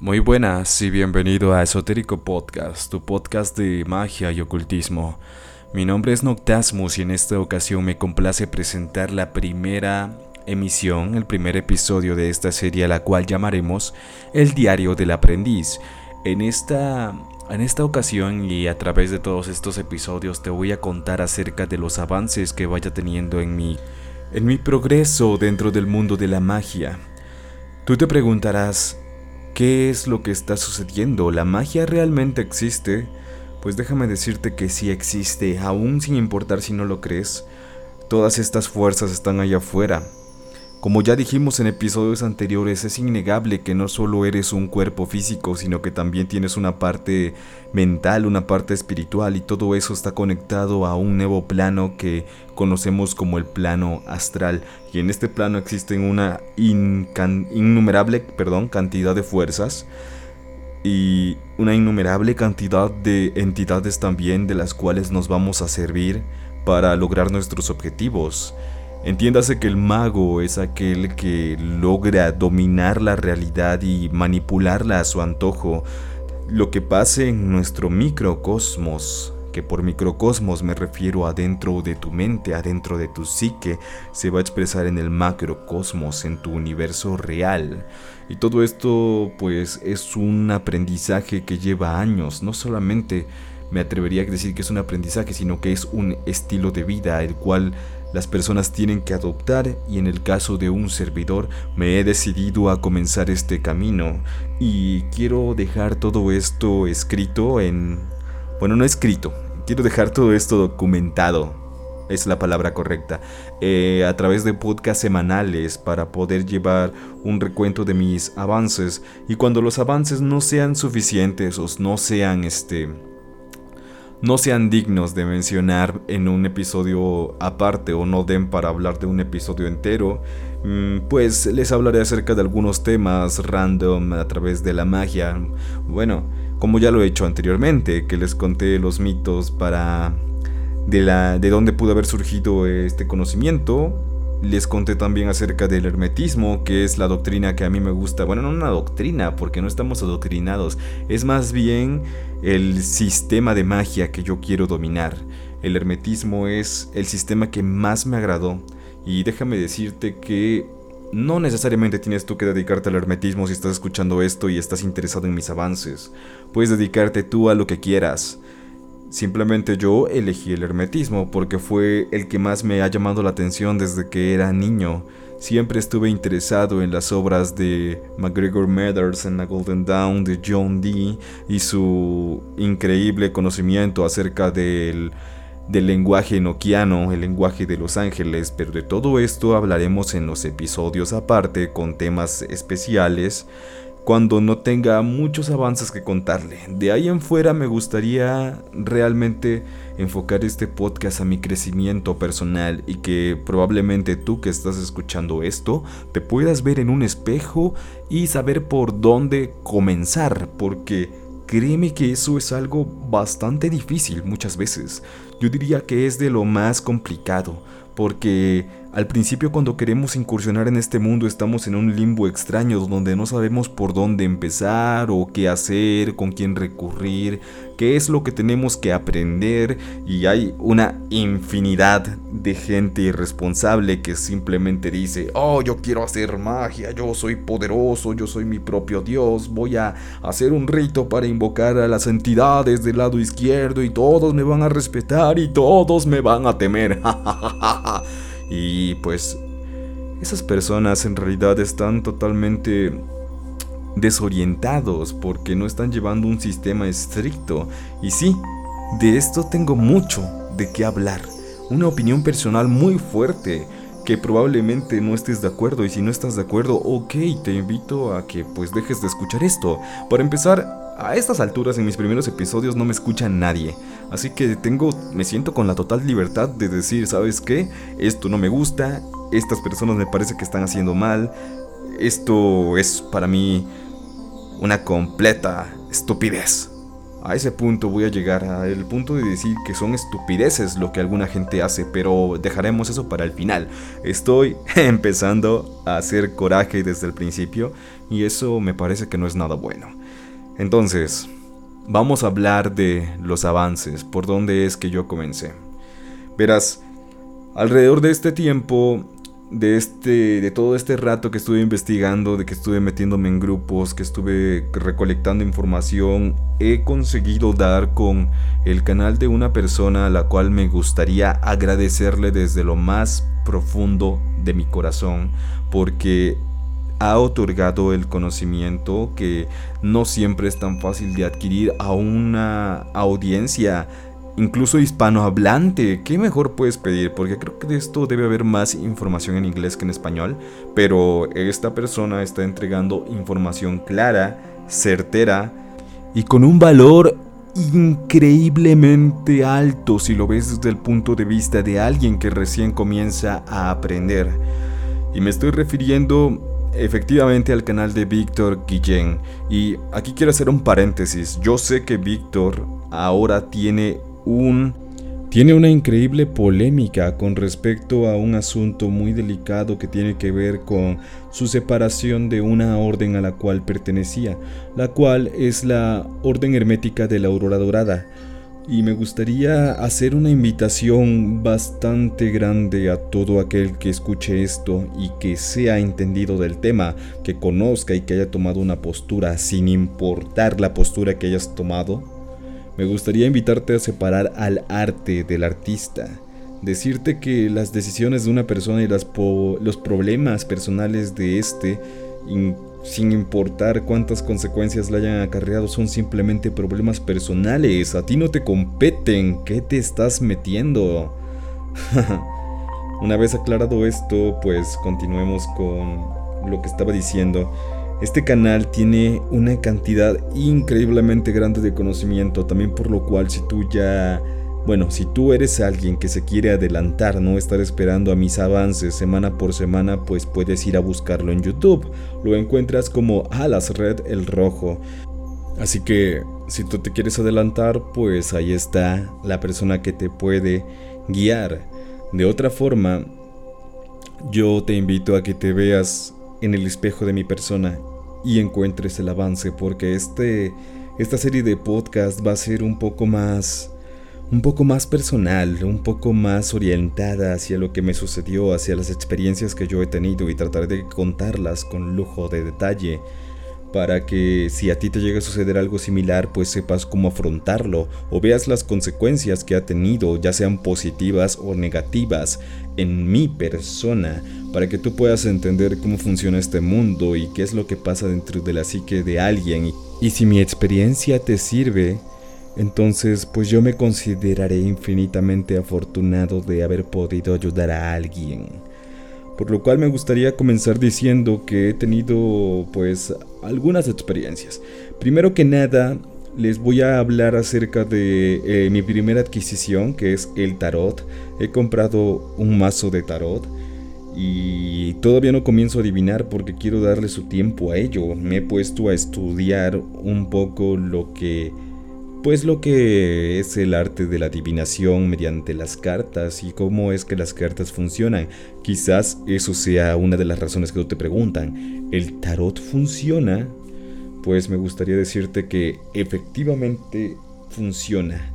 Muy buenas y bienvenido a Esotérico Podcast, tu podcast de magia y ocultismo. Mi nombre es Noctasmus y en esta ocasión me complace presentar la primera emisión, el primer episodio de esta serie, a la cual llamaremos El Diario del Aprendiz. En esta, en esta ocasión y a través de todos estos episodios te voy a contar acerca de los avances que vaya teniendo en mi, en mi progreso dentro del mundo de la magia. Tú te preguntarás, ¿Qué es lo que está sucediendo? ¿La magia realmente existe? Pues déjame decirte que sí existe, aún sin importar si no lo crees. Todas estas fuerzas están allá afuera, como ya dijimos en episodios anteriores, es innegable que no solo eres un cuerpo físico, sino que también tienes una parte mental, una parte espiritual y todo eso está conectado a un nuevo plano que conocemos como el plano astral. Y en este plano existen una innumerable perdón, cantidad de fuerzas y una innumerable cantidad de entidades también de las cuales nos vamos a servir para lograr nuestros objetivos. Entiéndase que el mago es aquel que logra dominar la realidad y manipularla a su antojo. Lo que pase en nuestro microcosmos, que por microcosmos me refiero adentro de tu mente, adentro de tu psique, se va a expresar en el macrocosmos, en tu universo real. Y todo esto pues es un aprendizaje que lleva años, no solamente me atrevería a decir que es un aprendizaje, sino que es un estilo de vida el cual las personas tienen que adoptar y en el caso de un servidor me he decidido a comenzar este camino. Y quiero dejar todo esto escrito en... Bueno, no escrito, quiero dejar todo esto documentado es la palabra correcta, eh, a través de podcasts semanales para poder llevar un recuento de mis avances. Y cuando los avances no sean suficientes o no sean este no sean dignos de mencionar en un episodio aparte o no den para hablar de un episodio entero, mm, pues les hablaré acerca de algunos temas random a través de la magia. Bueno, como ya lo he hecho anteriormente, que les conté los mitos para de la de dónde pudo haber surgido este conocimiento, les conté también acerca del hermetismo, que es la doctrina que a mí me gusta. Bueno, no una doctrina, porque no estamos adoctrinados. Es más bien el sistema de magia que yo quiero dominar. El hermetismo es el sistema que más me agradó. Y déjame decirte que no necesariamente tienes tú que dedicarte al hermetismo si estás escuchando esto y estás interesado en mis avances. Puedes dedicarte tú a lo que quieras. Simplemente yo elegí el hermetismo porque fue el que más me ha llamado la atención desde que era niño. Siempre estuve interesado en las obras de MacGregor Mathers en la Golden Dawn de John Dee y su increíble conocimiento acerca del, del lenguaje enoquiano, el lenguaje de los ángeles, pero de todo esto hablaremos en los episodios aparte con temas especiales cuando no tenga muchos avances que contarle. De ahí en fuera me gustaría realmente enfocar este podcast a mi crecimiento personal y que probablemente tú que estás escuchando esto te puedas ver en un espejo y saber por dónde comenzar, porque créeme que eso es algo bastante difícil muchas veces. Yo diría que es de lo más complicado, porque al principio cuando queremos incursionar en este mundo estamos en un limbo extraño donde no sabemos por dónde empezar o qué hacer, con quién recurrir, qué es lo que tenemos que aprender y hay una infinidad de gente irresponsable que simplemente dice, oh yo quiero hacer magia, yo soy poderoso, yo soy mi propio dios, voy a hacer un rito para invocar a las entidades del lado izquierdo y todos me van a respetar y todos me van a temer. Y pues esas personas en realidad están totalmente desorientados porque no están llevando un sistema estricto. Y sí, de esto tengo mucho de qué hablar. Una opinión personal muy fuerte que probablemente no estés de acuerdo y si no estás de acuerdo, ok, te invito a que pues dejes de escuchar esto. Para empezar, a estas alturas en mis primeros episodios no me escucha nadie, así que tengo, me siento con la total libertad de decir, ¿sabes qué? Esto no me gusta, estas personas me parece que están haciendo mal, esto es para mí una completa estupidez. A ese punto voy a llegar, al punto de decir que son estupideces lo que alguna gente hace, pero dejaremos eso para el final. Estoy empezando a hacer coraje desde el principio y eso me parece que no es nada bueno. Entonces, vamos a hablar de los avances, por dónde es que yo comencé. Verás, alrededor de este tiempo de este de todo este rato que estuve investigando, de que estuve metiéndome en grupos, que estuve recolectando información, he conseguido dar con el canal de una persona a la cual me gustaría agradecerle desde lo más profundo de mi corazón porque ha otorgado el conocimiento que no siempre es tan fácil de adquirir a una audiencia incluso hispanohablante. ¿Qué mejor puedes pedir? Porque creo que de esto debe haber más información en inglés que en español. Pero esta persona está entregando información clara, certera y con un valor increíblemente alto si lo ves desde el punto de vista de alguien que recién comienza a aprender. Y me estoy refiriendo efectivamente al canal de Víctor Guillén. Y aquí quiero hacer un paréntesis. Yo sé que Víctor ahora tiene tiene una increíble polémica con respecto a un asunto muy delicado que tiene que ver con su separación de una orden a la cual pertenecía, la cual es la Orden Hermética de la Aurora Dorada. Y me gustaría hacer una invitación bastante grande a todo aquel que escuche esto y que sea entendido del tema, que conozca y que haya tomado una postura sin importar la postura que hayas tomado me gustaría invitarte a separar al arte del artista. Decirte que las decisiones de una persona y los problemas personales de este, sin importar cuántas consecuencias le hayan acarreado, son simplemente problemas personales. A ti no te competen. ¿Qué te estás metiendo? Una vez aclarado esto, pues continuemos con lo que estaba diciendo. Este canal tiene una cantidad increíblemente grande de conocimiento, también por lo cual si tú ya... Bueno, si tú eres alguien que se quiere adelantar, no estar esperando a mis avances semana por semana, pues puedes ir a buscarlo en YouTube. Lo encuentras como Alas Red el Rojo. Así que si tú te quieres adelantar, pues ahí está la persona que te puede guiar. De otra forma, yo te invito a que te veas en el espejo de mi persona y encuentres el avance porque este esta serie de podcast va a ser un poco más un poco más personal, un poco más orientada hacia lo que me sucedió, hacia las experiencias que yo he tenido y trataré de contarlas con lujo de detalle para que si a ti te llega a suceder algo similar, pues sepas cómo afrontarlo o veas las consecuencias que ha tenido, ya sean positivas o negativas, en mi persona, para que tú puedas entender cómo funciona este mundo y qué es lo que pasa dentro de la psique de alguien. Y si mi experiencia te sirve, entonces pues yo me consideraré infinitamente afortunado de haber podido ayudar a alguien. Por lo cual me gustaría comenzar diciendo que he tenido pues algunas experiencias. Primero que nada, les voy a hablar acerca de eh, mi primera adquisición, que es el tarot. He comprado un mazo de tarot y todavía no comienzo a adivinar porque quiero darle su tiempo a ello. Me he puesto a estudiar un poco lo que pues lo que es el arte de la adivinación mediante las cartas y cómo es que las cartas funcionan. Quizás eso sea una de las razones que te preguntan. ¿El tarot funciona? Pues me gustaría decirte que efectivamente funciona.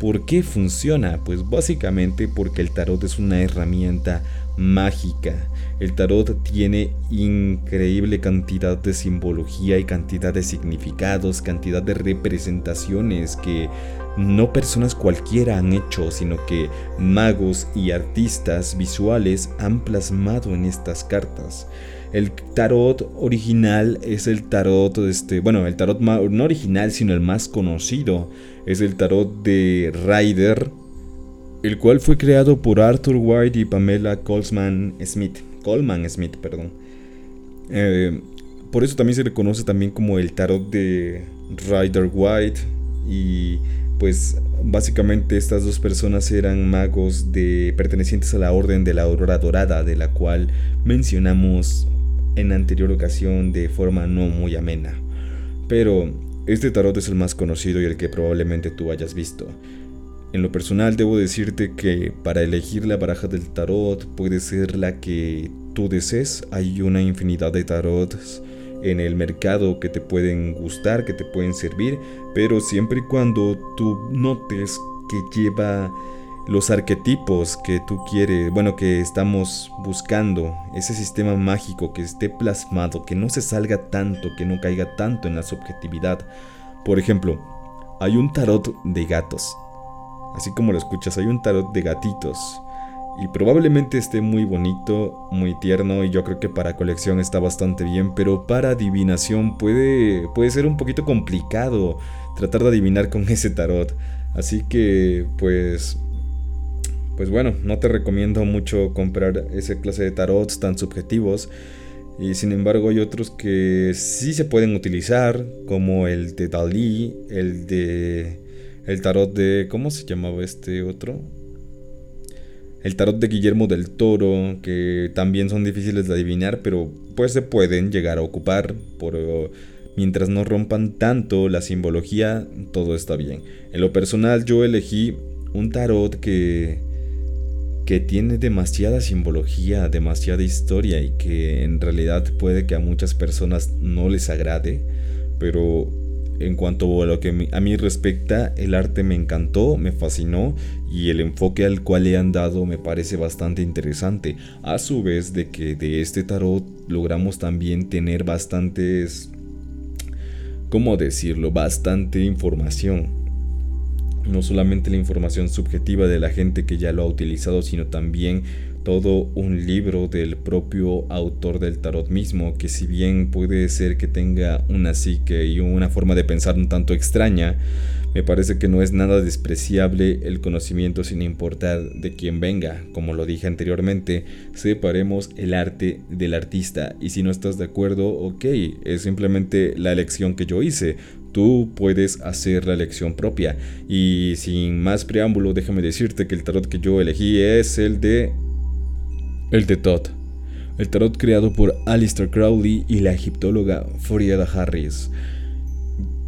¿Por qué funciona? Pues básicamente porque el tarot es una herramienta mágica. El tarot tiene increíble cantidad de simbología y cantidad de significados, cantidad de representaciones que no personas cualquiera han hecho, sino que magos y artistas visuales han plasmado en estas cartas. El tarot original es el tarot, este, bueno, el tarot no original, sino el más conocido, es el tarot de Ryder, el cual fue creado por Arthur White y Pamela Colesman Smith. Coleman Smith, perdón. Eh, por eso también se le conoce también como el tarot de Rider White. Y pues básicamente estas dos personas eran magos de pertenecientes a la orden de la aurora dorada, de la cual mencionamos en anterior ocasión de forma no muy amena. Pero este tarot es el más conocido y el que probablemente tú hayas visto. En lo personal debo decirte que para elegir la baraja del tarot puede ser la que tú desees. Hay una infinidad de tarots en el mercado que te pueden gustar, que te pueden servir, pero siempre y cuando tú notes que lleva los arquetipos que tú quieres, bueno, que estamos buscando, ese sistema mágico que esté plasmado, que no se salga tanto, que no caiga tanto en la subjetividad. Por ejemplo, hay un tarot de gatos. Así como lo escuchas, hay un tarot de gatitos. Y probablemente esté muy bonito, muy tierno y yo creo que para colección está bastante bien, pero para adivinación puede, puede ser un poquito complicado tratar de adivinar con ese tarot. Así que pues pues bueno, no te recomiendo mucho comprar esa clase de tarots tan subjetivos. Y sin embargo hay otros que sí se pueden utilizar, como el de Dalí, el de... El tarot de... ¿Cómo se llamaba este otro? El tarot de Guillermo del Toro, que también son difíciles de adivinar, pero pues se pueden llegar a ocupar. Por, mientras no rompan tanto la simbología, todo está bien. En lo personal yo elegí un tarot que que tiene demasiada simbología, demasiada historia y que en realidad puede que a muchas personas no les agrade, pero en cuanto a lo que a mí respecta, el arte me encantó, me fascinó y el enfoque al cual le han dado me parece bastante interesante. A su vez de que de este tarot logramos también tener bastantes, ¿cómo decirlo? Bastante información no solamente la información subjetiva de la gente que ya lo ha utilizado, sino también todo un libro del propio autor del tarot mismo, que si bien puede ser que tenga una psique y una forma de pensar un tanto extraña, me parece que no es nada despreciable el conocimiento sin importar de quién venga. Como lo dije anteriormente, separemos el arte del artista y si no estás de acuerdo, ok, es simplemente la elección que yo hice tú puedes hacer la elección propia. Y sin más preámbulo, déjame decirte que el tarot que yo elegí es el de... El de Todd. El tarot creado por Alistair Crowley y la egiptóloga Frieda Harris.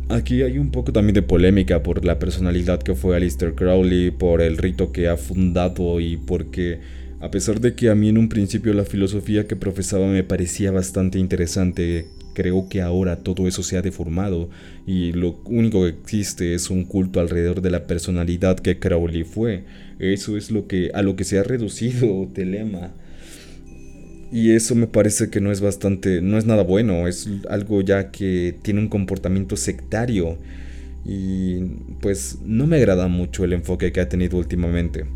Aquí hay un poco también de polémica por la personalidad que fue Alistair Crowley, por el rito que ha fundado y porque a pesar de que a mí en un principio la filosofía que profesaba me parecía bastante interesante, creo que ahora todo eso se ha deformado y lo único que existe es un culto alrededor de la personalidad que Crowley fue. Eso es lo que a lo que se ha reducido Telema. Y eso me parece que no es bastante, no es nada bueno, es algo ya que tiene un comportamiento sectario y pues no me agrada mucho el enfoque que ha tenido últimamente.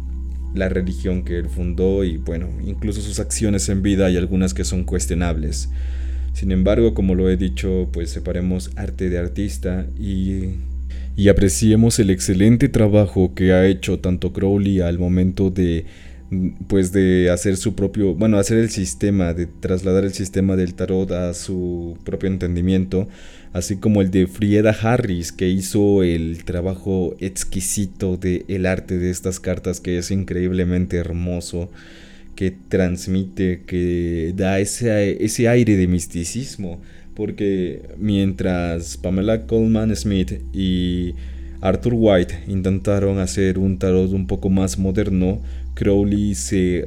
La religión que él fundó y bueno, incluso sus acciones en vida hay algunas que son cuestionables. Sin embargo, como lo he dicho, pues separemos arte de artista y, y apreciemos el excelente trabajo que ha hecho tanto Crowley al momento de pues de hacer su propio, bueno, hacer el sistema, de trasladar el sistema del tarot a su propio entendimiento, así como el de Frieda Harris, que hizo el trabajo exquisito de el arte de estas cartas, que es increíblemente hermoso que transmite, que da ese, ese aire de misticismo. Porque mientras Pamela Coleman Smith y Arthur White intentaron hacer un tarot un poco más moderno, Crowley se eh,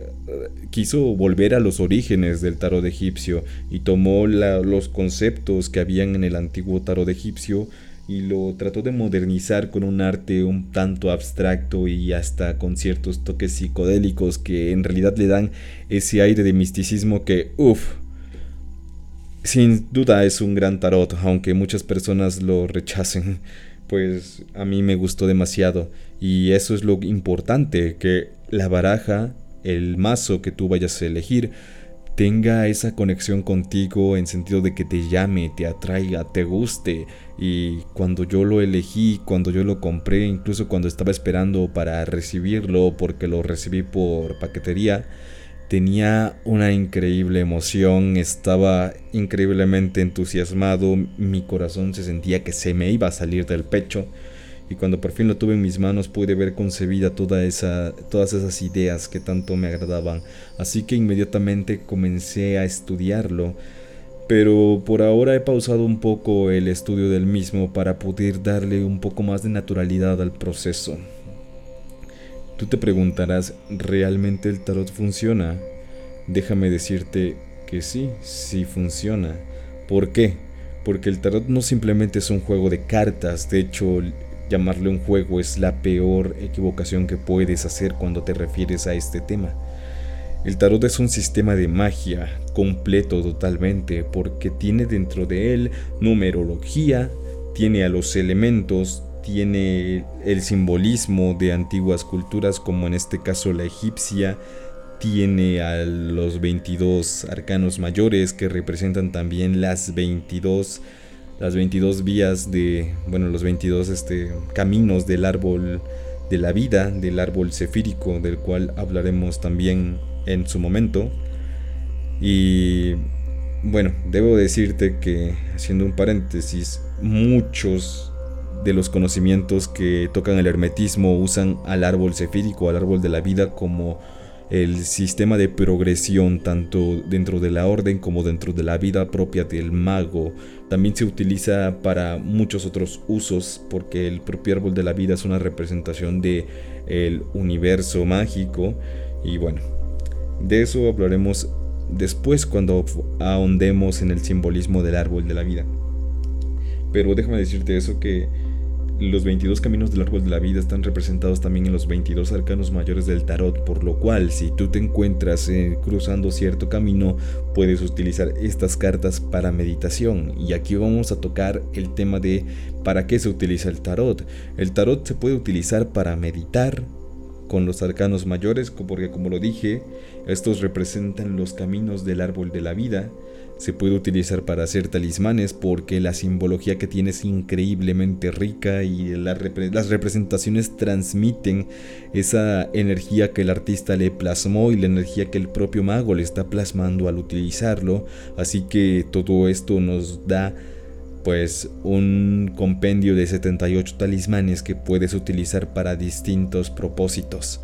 quiso volver a los orígenes del tarot egipcio y tomó los conceptos que habían en el antiguo tarot egipcio y lo trató de modernizar con un arte un tanto abstracto y hasta con ciertos toques psicodélicos que en realidad le dan ese aire de misticismo que, uff, sin duda es un gran tarot, aunque muchas personas lo rechacen, pues a mí me gustó demasiado y eso es lo importante, que la baraja, el mazo que tú vayas a elegir, tenga esa conexión contigo en sentido de que te llame, te atraiga, te guste. Y cuando yo lo elegí, cuando yo lo compré, incluso cuando estaba esperando para recibirlo, porque lo recibí por paquetería, tenía una increíble emoción, estaba increíblemente entusiasmado, mi corazón se sentía que se me iba a salir del pecho y cuando por fin lo tuve en mis manos pude ver concebida toda esa, todas esas ideas que tanto me agradaban. Así que inmediatamente comencé a estudiarlo pero por ahora he pausado un poco el estudio del mismo para poder darle un poco más de naturalidad al proceso. Tú te preguntarás, ¿realmente el tarot funciona? Déjame decirte que sí, sí funciona. ¿Por qué? Porque el tarot no simplemente es un juego de cartas, de hecho llamarle un juego es la peor equivocación que puedes hacer cuando te refieres a este tema. El tarot es un sistema de magia completo totalmente porque tiene dentro de él numerología, tiene a los elementos, tiene el simbolismo de antiguas culturas como en este caso la egipcia, tiene a los 22 arcanos mayores que representan también las 22 las 22 vías de bueno, los 22 este caminos del árbol de la vida, del árbol cefírico del cual hablaremos también en su momento. Y bueno, debo decirte que, haciendo un paréntesis, muchos de los conocimientos que tocan el hermetismo usan al árbol cefírico, al árbol de la vida, como el sistema de progresión tanto dentro de la orden como dentro de la vida propia del mago. También se utiliza para muchos otros usos porque el propio árbol de la vida es una representación de el universo mágico y bueno, de eso hablaremos después cuando ahondemos en el simbolismo del árbol de la vida. Pero déjame decirte eso que los 22 caminos del árbol de la vida están representados también en los 22 arcanos mayores del tarot, por lo cual si tú te encuentras eh, cruzando cierto camino, puedes utilizar estas cartas para meditación. Y aquí vamos a tocar el tema de para qué se utiliza el tarot. El tarot se puede utilizar para meditar, con los arcanos mayores, porque como lo dije, estos representan los caminos del árbol de la vida. Se puede utilizar para hacer talismanes porque la simbología que tiene es increíblemente rica y las representaciones transmiten esa energía que el artista le plasmó y la energía que el propio mago le está plasmando al utilizarlo. Así que todo esto nos da pues un compendio de 78 talismanes que puedes utilizar para distintos propósitos.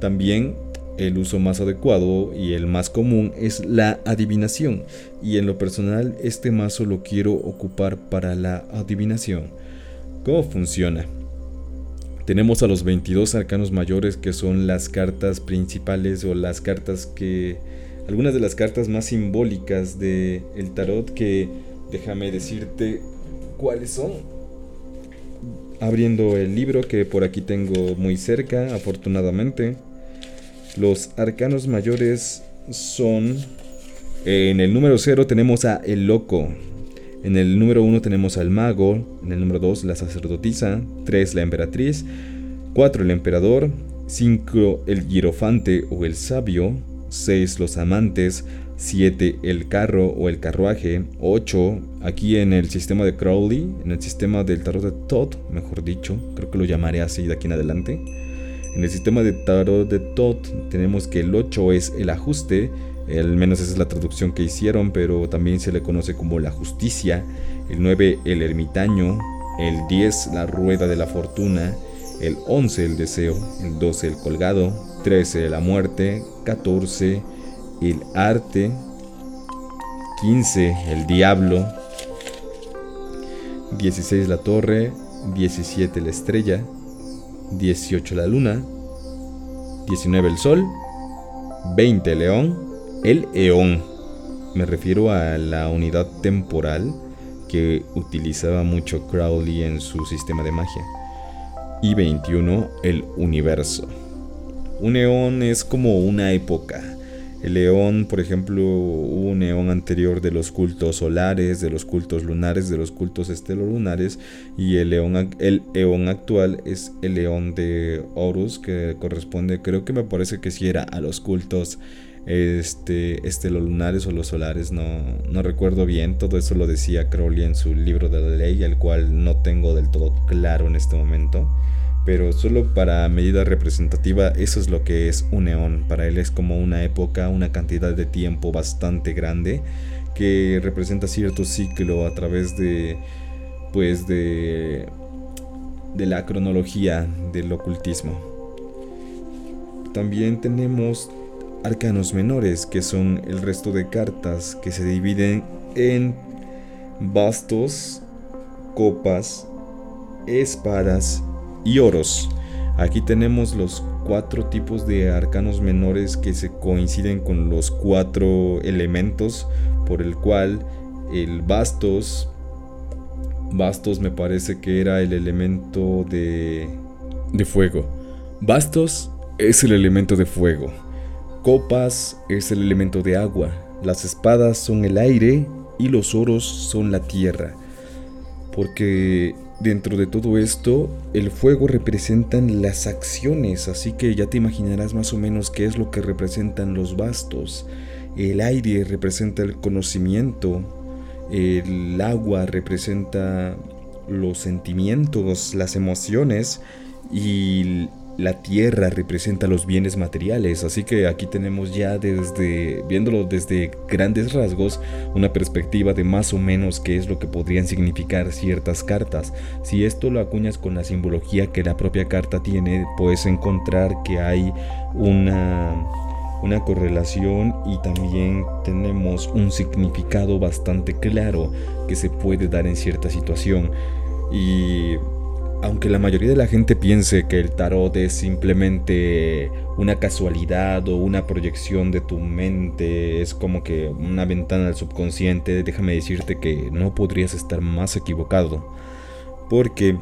También el uso más adecuado y el más común es la adivinación y en lo personal este mazo lo quiero ocupar para la adivinación. ¿Cómo funciona? Tenemos a los 22 arcanos mayores que son las cartas principales o las cartas que algunas de las cartas más simbólicas de el tarot que Déjame decirte cuáles son. Abriendo el libro que por aquí tengo muy cerca, afortunadamente. Los arcanos mayores son... En el número 0 tenemos a El Loco. En el número 1 tenemos al Mago. En el número 2 la Sacerdotisa. 3 la Emperatriz. 4 el Emperador. 5 el Girofante o el Sabio. 6 los Amantes. 7 el carro o el carruaje, 8 aquí en el sistema de Crowley, en el sistema del tarot de Todd, mejor dicho, creo que lo llamaré así de aquí en adelante. En el sistema de tarot de Todd tenemos que el 8 es el ajuste, al menos esa es la traducción que hicieron, pero también se le conoce como la justicia, el 9 el ermitaño, el 10 la rueda de la fortuna, el 11 el deseo, el 12 el colgado, 13 la muerte, 14 el arte, 15 el diablo, 16 la torre, 17 la estrella, 18 la luna, 19 el sol, 20 el león, el eón. Me refiero a la unidad temporal que utilizaba mucho Crowley en su sistema de magia. Y 21 el universo. Un eón es como una época el león, por ejemplo, un eón anterior de los cultos solares, de los cultos lunares, de los cultos estelolunares, y el león, el eón actual es el león de Horus, que corresponde, creo que me parece que si era a los cultos este, estelolunares o los solares, no, no recuerdo bien, todo eso lo decía Crowley en su libro de la ley, el cual no tengo del todo claro en este momento pero solo para medida representativa eso es lo que es un neón. Para él es como una época, una cantidad de tiempo bastante grande que representa cierto ciclo a través de pues de de la cronología del ocultismo. También tenemos arcanos menores, que son el resto de cartas que se dividen en bastos, copas, espadas y oros. Aquí tenemos los cuatro tipos de arcanos menores que se coinciden con los cuatro elementos por el cual el bastos bastos me parece que era el elemento de de fuego. Bastos es el elemento de fuego. Copas es el elemento de agua. Las espadas son el aire y los oros son la tierra. Porque Dentro de todo esto, el fuego representan las acciones, así que ya te imaginarás más o menos qué es lo que representan los bastos. El aire representa el conocimiento, el agua representa los sentimientos, las emociones y la tierra representa los bienes materiales, así que aquí tenemos ya desde, viéndolo desde grandes rasgos, una perspectiva de más o menos qué es lo que podrían significar ciertas cartas. Si esto lo acuñas con la simbología que la propia carta tiene, puedes encontrar que hay una, una correlación y también tenemos un significado bastante claro que se puede dar en cierta situación. Y aunque la mayoría de la gente piense que el tarot es simplemente una casualidad o una proyección de tu mente, es como que una ventana al subconsciente, déjame decirte que no podrías estar más equivocado. Porque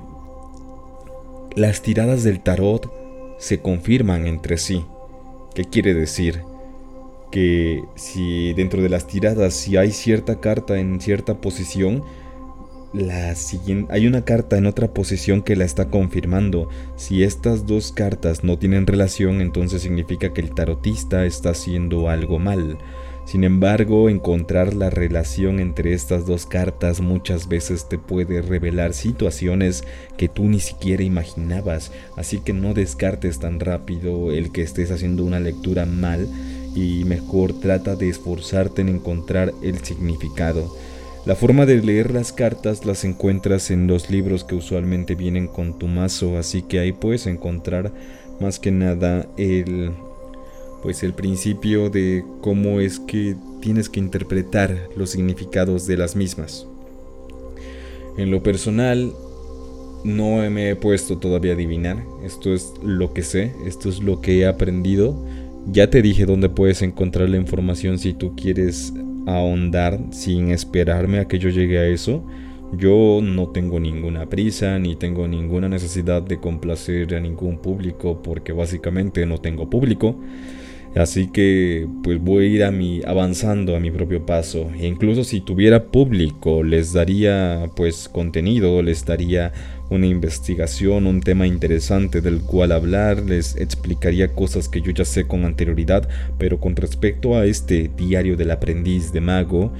las tiradas del tarot se confirman entre sí. ¿Qué quiere decir? Que si dentro de las tiradas, si hay cierta carta en cierta posición, la siguiente, hay una carta en otra posición que la está confirmando. Si estas dos cartas no tienen relación, entonces significa que el tarotista está haciendo algo mal. Sin embargo, encontrar la relación entre estas dos cartas muchas veces te puede revelar situaciones que tú ni siquiera imaginabas, así que no descartes tan rápido el que estés haciendo una lectura mal y mejor trata de esforzarte en encontrar el significado. La forma de leer las cartas las encuentras en los libros que usualmente vienen con tu mazo, así que ahí puedes encontrar más que nada el pues el principio de cómo es que tienes que interpretar los significados de las mismas. En lo personal no me he puesto todavía a adivinar, esto es lo que sé, esto es lo que he aprendido. Ya te dije dónde puedes encontrar la información si tú quieres ahondar sin esperarme a que yo llegue a eso. Yo no tengo ninguna prisa ni tengo ninguna necesidad de complacer a ningún público porque básicamente no tengo público. Así que pues voy a ir a mi avanzando a mi propio paso. E incluso si tuviera público les daría pues contenido, les daría una investigación, un tema interesante del cual hablar, les explicaría cosas que yo ya sé con anterioridad, pero con respecto a este diario del aprendiz de mago,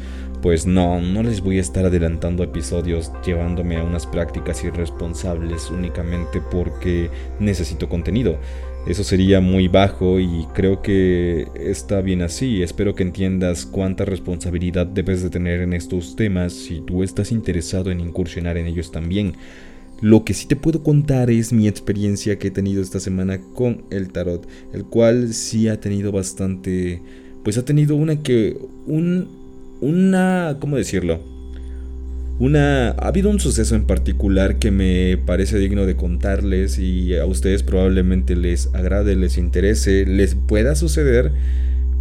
pues no, no les voy a estar adelantando episodios llevándome a unas prácticas irresponsables únicamente porque necesito contenido. Eso sería muy bajo y creo que está bien así. Espero que entiendas cuánta responsabilidad debes de tener en estos temas si tú estás interesado en incursionar en ellos también. Lo que sí te puedo contar es mi experiencia que he tenido esta semana con el tarot, el cual sí ha tenido bastante, pues ha tenido una que, un, una, ¿cómo decirlo? Una, ha habido un suceso en particular que me parece digno de contarles y a ustedes probablemente les agrade, les interese, les pueda suceder,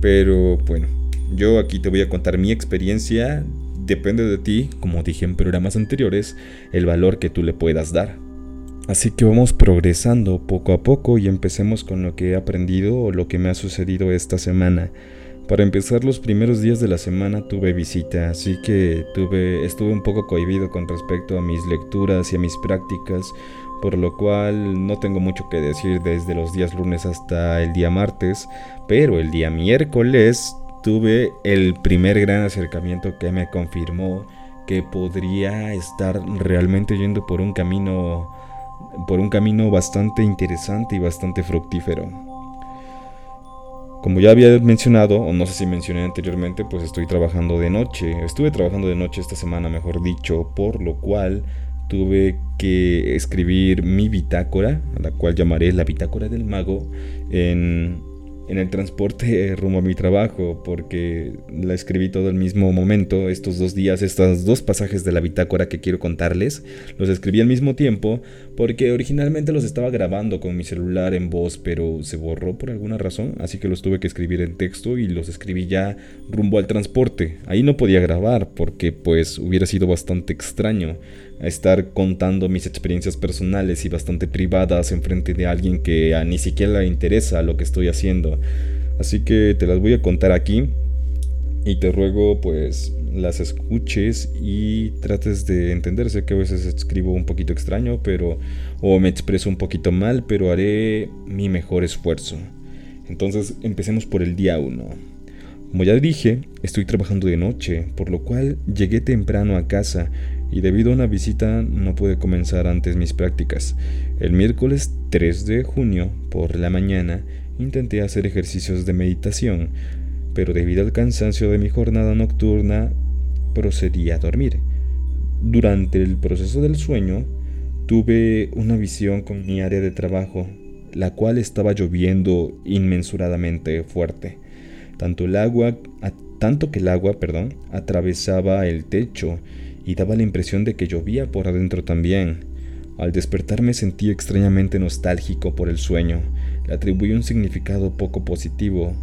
pero bueno, yo aquí te voy a contar mi experiencia depende de ti, como dije en programas anteriores, el valor que tú le puedas dar. Así que vamos progresando poco a poco y empecemos con lo que he aprendido o lo que me ha sucedido esta semana. Para empezar los primeros días de la semana tuve visita, así que tuve, estuve un poco cohibido con respecto a mis lecturas y a mis prácticas, por lo cual no tengo mucho que decir desde los días lunes hasta el día martes, pero el día miércoles tuve el primer gran acercamiento que me confirmó que podría estar realmente yendo por un camino por un camino bastante interesante y bastante fructífero. Como ya había mencionado, o no sé si mencioné anteriormente, pues estoy trabajando de noche. Estuve trabajando de noche esta semana, mejor dicho, por lo cual tuve que escribir mi bitácora, a la cual llamaré la bitácora del mago, en en el transporte rumbo a mi trabajo, porque la escribí todo el mismo momento, estos dos días, estos dos pasajes de la bitácora que quiero contarles, los escribí al mismo tiempo, porque originalmente los estaba grabando con mi celular en voz, pero se borró por alguna razón, así que los tuve que escribir en texto y los escribí ya rumbo al transporte. Ahí no podía grabar, porque pues hubiera sido bastante extraño estar contando mis experiencias personales y bastante privadas en frente de alguien que a ni siquiera le interesa lo que estoy haciendo. Así que te las voy a contar aquí y te ruego pues las escuches y trates de entenderse que a veces escribo un poquito extraño, pero o me expreso un poquito mal, pero haré mi mejor esfuerzo. Entonces, empecemos por el día 1. Como ya dije, estoy trabajando de noche, por lo cual llegué temprano a casa y debido a una visita no pude comenzar antes mis prácticas. El miércoles 3 de junio, por la mañana, intenté hacer ejercicios de meditación, pero debido al cansancio de mi jornada nocturna, procedí a dormir. Durante el proceso del sueño, tuve una visión con mi área de trabajo, la cual estaba lloviendo inmensuradamente fuerte. Tanto el agua, tanto que el agua, perdón, atravesaba el techo y daba la impresión de que llovía por adentro también. Al despertar me sentí extrañamente nostálgico por el sueño. Le atribuí un significado poco positivo,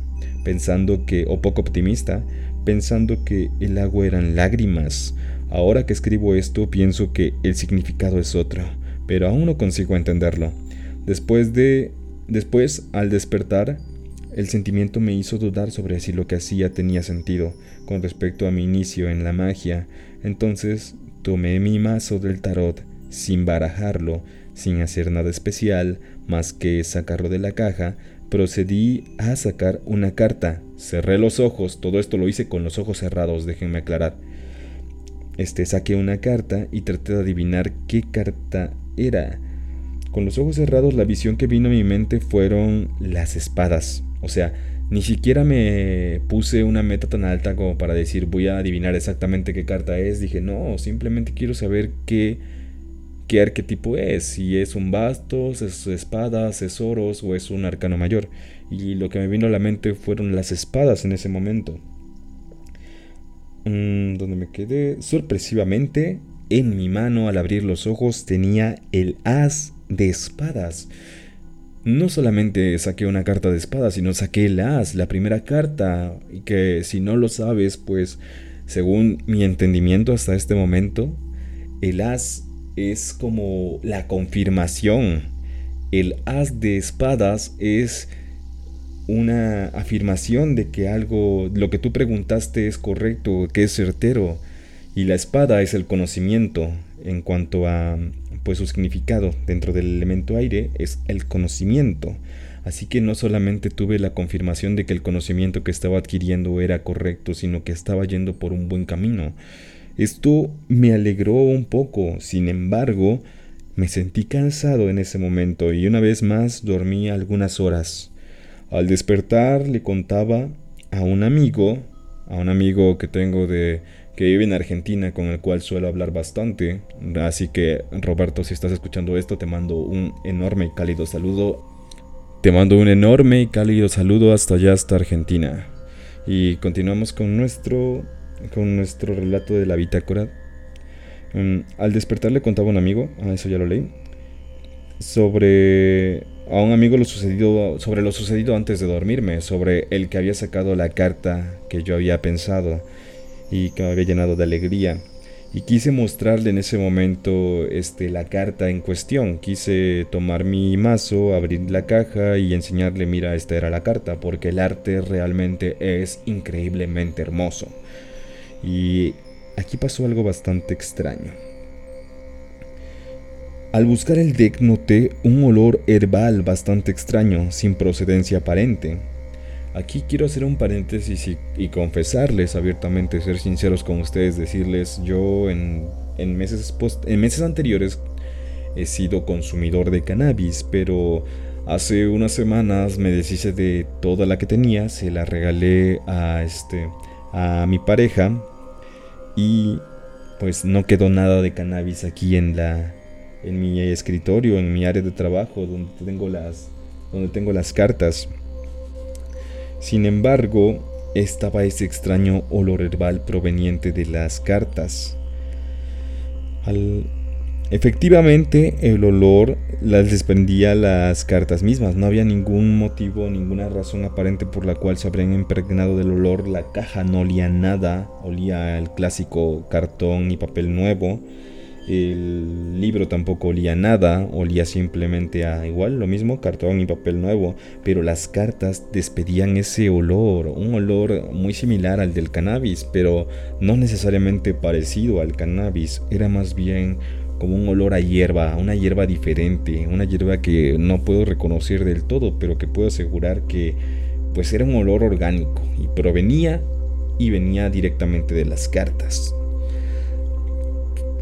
pensando que, o poco optimista, pensando que el agua eran lágrimas. Ahora que escribo esto pienso que el significado es otro, pero aún no consigo entenderlo. Después de... Después, al despertar, el sentimiento me hizo dudar sobre si lo que hacía tenía sentido con respecto a mi inicio en la magia. Entonces tomé mi mazo del tarot sin barajarlo, sin hacer nada especial, más que sacarlo de la caja, procedí a sacar una carta. Cerré los ojos, todo esto lo hice con los ojos cerrados, déjenme aclarar. Este saqué una carta y traté de adivinar qué carta era. Con los ojos cerrados la visión que vino a mi mente fueron las espadas. O sea, ni siquiera me puse una meta tan alta como para decir voy a adivinar exactamente qué carta es. Dije, no, simplemente quiero saber qué, qué arquetipo es. Si es un bastos, es espadas, es oros o es un arcano mayor. Y lo que me vino a la mente fueron las espadas en ese momento. Mm, donde me quedé sorpresivamente en mi mano al abrir los ojos tenía el as de espadas. No solamente saqué una carta de espadas, sino saqué el as, la primera carta, y que si no lo sabes, pues según mi entendimiento hasta este momento, el as es como la confirmación. El as de espadas es una afirmación de que algo, lo que tú preguntaste es correcto, que es certero. Y la espada es el conocimiento en cuanto a pues su significado dentro del elemento aire es el conocimiento. Así que no solamente tuve la confirmación de que el conocimiento que estaba adquiriendo era correcto, sino que estaba yendo por un buen camino. Esto me alegró un poco, sin embargo, me sentí cansado en ese momento y una vez más dormí algunas horas. Al despertar le contaba a un amigo, a un amigo que tengo de que vive en Argentina con el cual suelo hablar bastante. Así que Roberto, si estás escuchando esto, te mando un enorme y cálido saludo. Te mando un enorme y cálido saludo hasta allá, hasta Argentina. Y continuamos con nuestro, con nuestro relato de la bitácora. Mm, al despertar le contaba a un amigo, a eso ya lo leí, sobre a un amigo lo sucedido, sobre lo sucedido antes de dormirme, sobre el que había sacado la carta que yo había pensado y que me había llenado de alegría. Y quise mostrarle en ese momento este, la carta en cuestión. Quise tomar mi mazo, abrir la caja y enseñarle, mira, esta era la carta, porque el arte realmente es increíblemente hermoso. Y aquí pasó algo bastante extraño. Al buscar el deck noté un olor herbal bastante extraño, sin procedencia aparente. Aquí quiero hacer un paréntesis y, confesarles abiertamente, ser sinceros con ustedes, decirles, yo en, meses, en meses anteriores he sido consumidor de cannabis, pero hace unas semanas me deshice de toda la que tenía, se la regalé a, este, a mi pareja y pues no quedó nada de cannabis aquí en la en mi escritorio, en mi área de trabajo, donde tengo las, donde tengo las cartas. Sin embargo, estaba ese extraño olor herbal proveniente de las cartas. Efectivamente, el olor las desprendía las cartas mismas. No había ningún motivo, ninguna razón aparente por la cual se habrían impregnado del olor. La caja no olía nada, olía el clásico cartón y papel nuevo. El libro tampoco olía nada, olía simplemente a igual lo mismo, cartón y papel nuevo, pero las cartas despedían ese olor, un olor muy similar al del cannabis, pero no necesariamente parecido al cannabis, era más bien como un olor a hierba, una hierba diferente, una hierba que no puedo reconocer del todo, pero que puedo asegurar que pues era un olor orgánico y provenía y venía directamente de las cartas.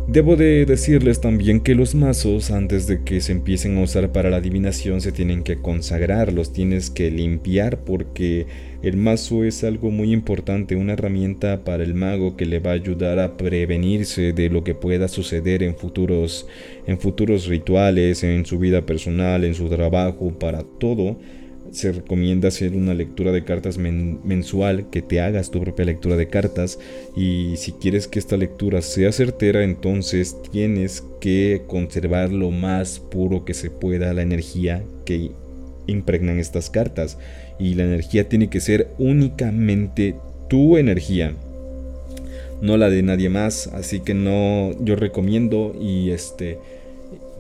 Debo de decirles también que los mazos, antes de que se empiecen a usar para la adivinación, se tienen que consagrar, los tienes que limpiar porque el mazo es algo muy importante, una herramienta para el mago que le va a ayudar a prevenirse de lo que pueda suceder en futuros, en futuros rituales, en su vida personal, en su trabajo, para todo se recomienda hacer una lectura de cartas mensual, que te hagas tu propia lectura de cartas. Y si quieres que esta lectura sea certera, entonces tienes que conservar lo más puro que se pueda la energía que impregnan estas cartas. Y la energía tiene que ser únicamente tu energía no la de nadie más. Así que no yo recomiendo y este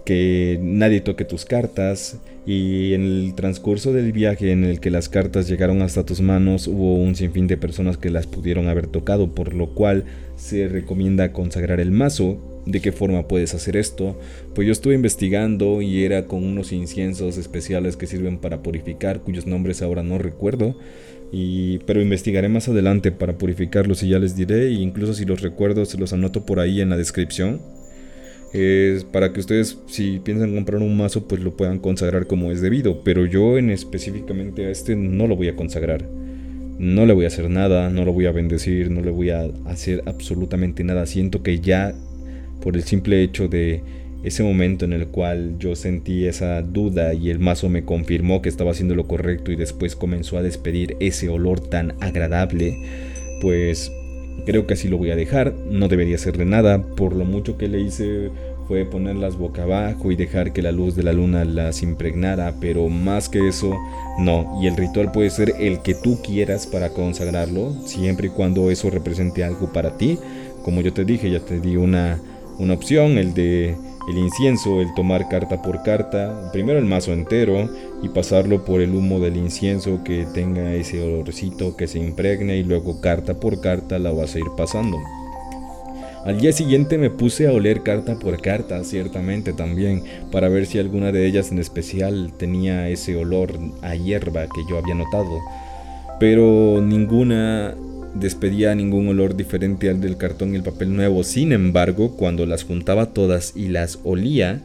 que nadie toque tus cartas y en el transcurso del viaje en el que las cartas llegaron hasta tus manos hubo un sinfín de personas que las pudieron haber tocado, por lo cual se recomienda consagrar el mazo. ¿De qué forma puedes hacer esto? Pues yo estuve investigando y era con unos inciensos especiales que sirven para purificar, cuyos nombres ahora no recuerdo, y, pero investigaré más adelante para purificarlos y ya les diré, e incluso si los recuerdo se los anoto por ahí en la descripción es para que ustedes si piensan comprar un mazo pues lo puedan consagrar como es debido, pero yo en específicamente a este no lo voy a consagrar. No le voy a hacer nada, no lo voy a bendecir, no le voy a hacer absolutamente nada. Siento que ya por el simple hecho de ese momento en el cual yo sentí esa duda y el mazo me confirmó que estaba haciendo lo correcto y después comenzó a despedir ese olor tan agradable, pues Creo que así lo voy a dejar, no debería hacerle nada, por lo mucho que le hice fue ponerlas boca abajo y dejar que la luz de la luna las impregnara, pero más que eso, no. Y el ritual puede ser el que tú quieras para consagrarlo, siempre y cuando eso represente algo para ti. Como yo te dije, ya te di una, una opción, el de el incienso, el tomar carta por carta, primero el mazo entero y pasarlo por el humo del incienso que tenga ese olorcito que se impregne y luego carta por carta la vas a ir pasando. Al día siguiente me puse a oler carta por carta, ciertamente también, para ver si alguna de ellas en especial tenía ese olor a hierba que yo había notado. Pero ninguna despedía ningún olor diferente al del cartón y el papel nuevo. Sin embargo, cuando las juntaba todas y las olía,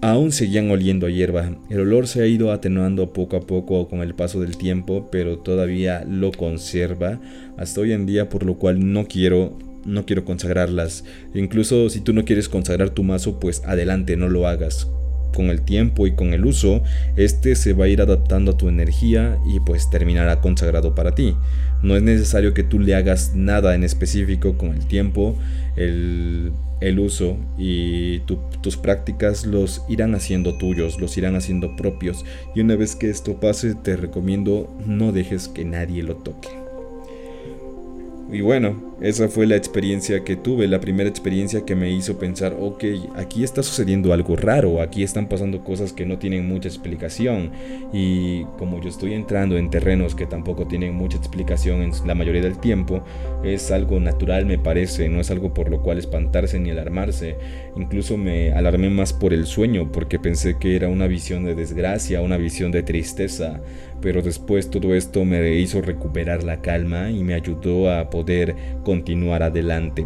aún seguían oliendo a hierba. El olor se ha ido atenuando poco a poco con el paso del tiempo, pero todavía lo conserva hasta hoy en día, por lo cual no quiero no quiero consagrarlas. Incluso si tú no quieres consagrar tu mazo, pues adelante, no lo hagas con el tiempo y con el uso, este se va a ir adaptando a tu energía y pues terminará consagrado para ti. No es necesario que tú le hagas nada en específico con el tiempo, el, uso y tus prácticas los irán haciendo tuyos, los irán haciendo propios. Y una vez que esto pase, te recomiendo no dejes que nadie lo toque. Y bueno, esa fue la experiencia que tuve, la primera experiencia que me hizo pensar, ok, aquí está sucediendo algo raro, aquí están pasando cosas que no tienen mucha explicación. Y como yo estoy entrando en terrenos que tampoco tienen mucha explicación en la mayoría del tiempo, es algo natural me parece, no es algo por lo cual espantarse ni alarmarse. Incluso me alarmé más por el sueño, porque pensé que era una visión de desgracia, una visión de tristeza pero después todo esto me hizo recuperar la calma y me ayudó a poder continuar adelante.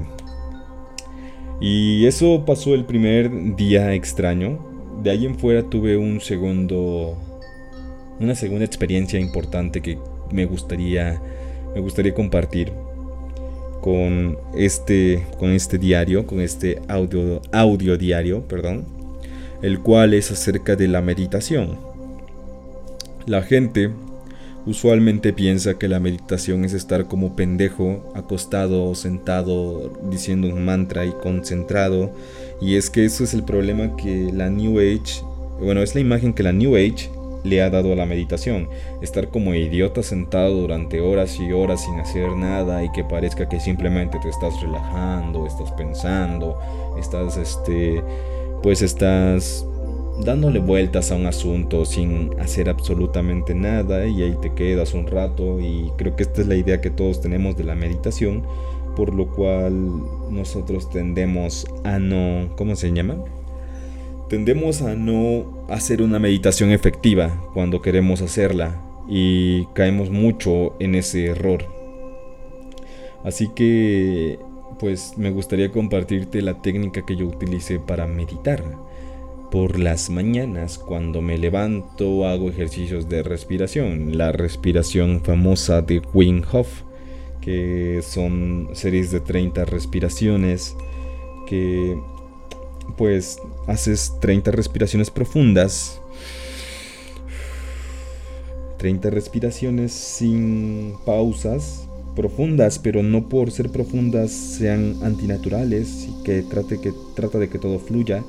Y eso pasó el primer día extraño. De ahí en fuera tuve un segundo una segunda experiencia importante que me gustaría me gustaría compartir con este con este diario, con este audio audio diario, perdón, el cual es acerca de la meditación. La gente usualmente piensa que la meditación es estar como pendejo, acostado o sentado diciendo un mantra y concentrado. Y es que eso es el problema que la New Age, bueno, es la imagen que la New Age le ha dado a la meditación. Estar como idiota sentado durante horas y horas sin hacer nada y que parezca que simplemente te estás relajando, estás pensando, estás, este, pues estás dándole vueltas a un asunto sin hacer absolutamente nada y ahí te quedas un rato y creo que esta es la idea que todos tenemos de la meditación, por lo cual nosotros tendemos a no, ¿cómo se llama? Tendemos a no hacer una meditación efectiva cuando queremos hacerla y caemos mucho en ese error. Así que, pues me gustaría compartirte la técnica que yo utilicé para meditar. Por las mañanas, cuando me levanto, hago ejercicios de respiración. La respiración famosa de Wim Hof, que son series de 30 respiraciones que pues haces 30 respiraciones profundas. 30 respiraciones sin pausas profundas, pero no por ser profundas sean antinaturales y que trate que trata de que todo fluya.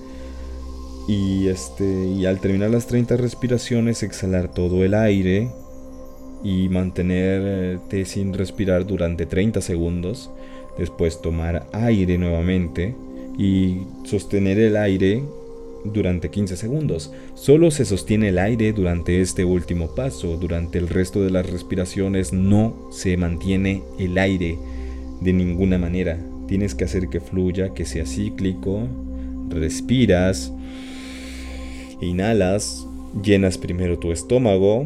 Y este y al terminar las 30 respiraciones exhalar todo el aire y mantenerte sin respirar durante 30 segundos, después tomar aire nuevamente y sostener el aire durante 15 segundos. Solo se sostiene el aire durante este último paso. Durante el resto de las respiraciones no se mantiene el aire de ninguna manera. Tienes que hacer que fluya, que sea cíclico. Respiras. Inhalas. Llenas primero tu estómago.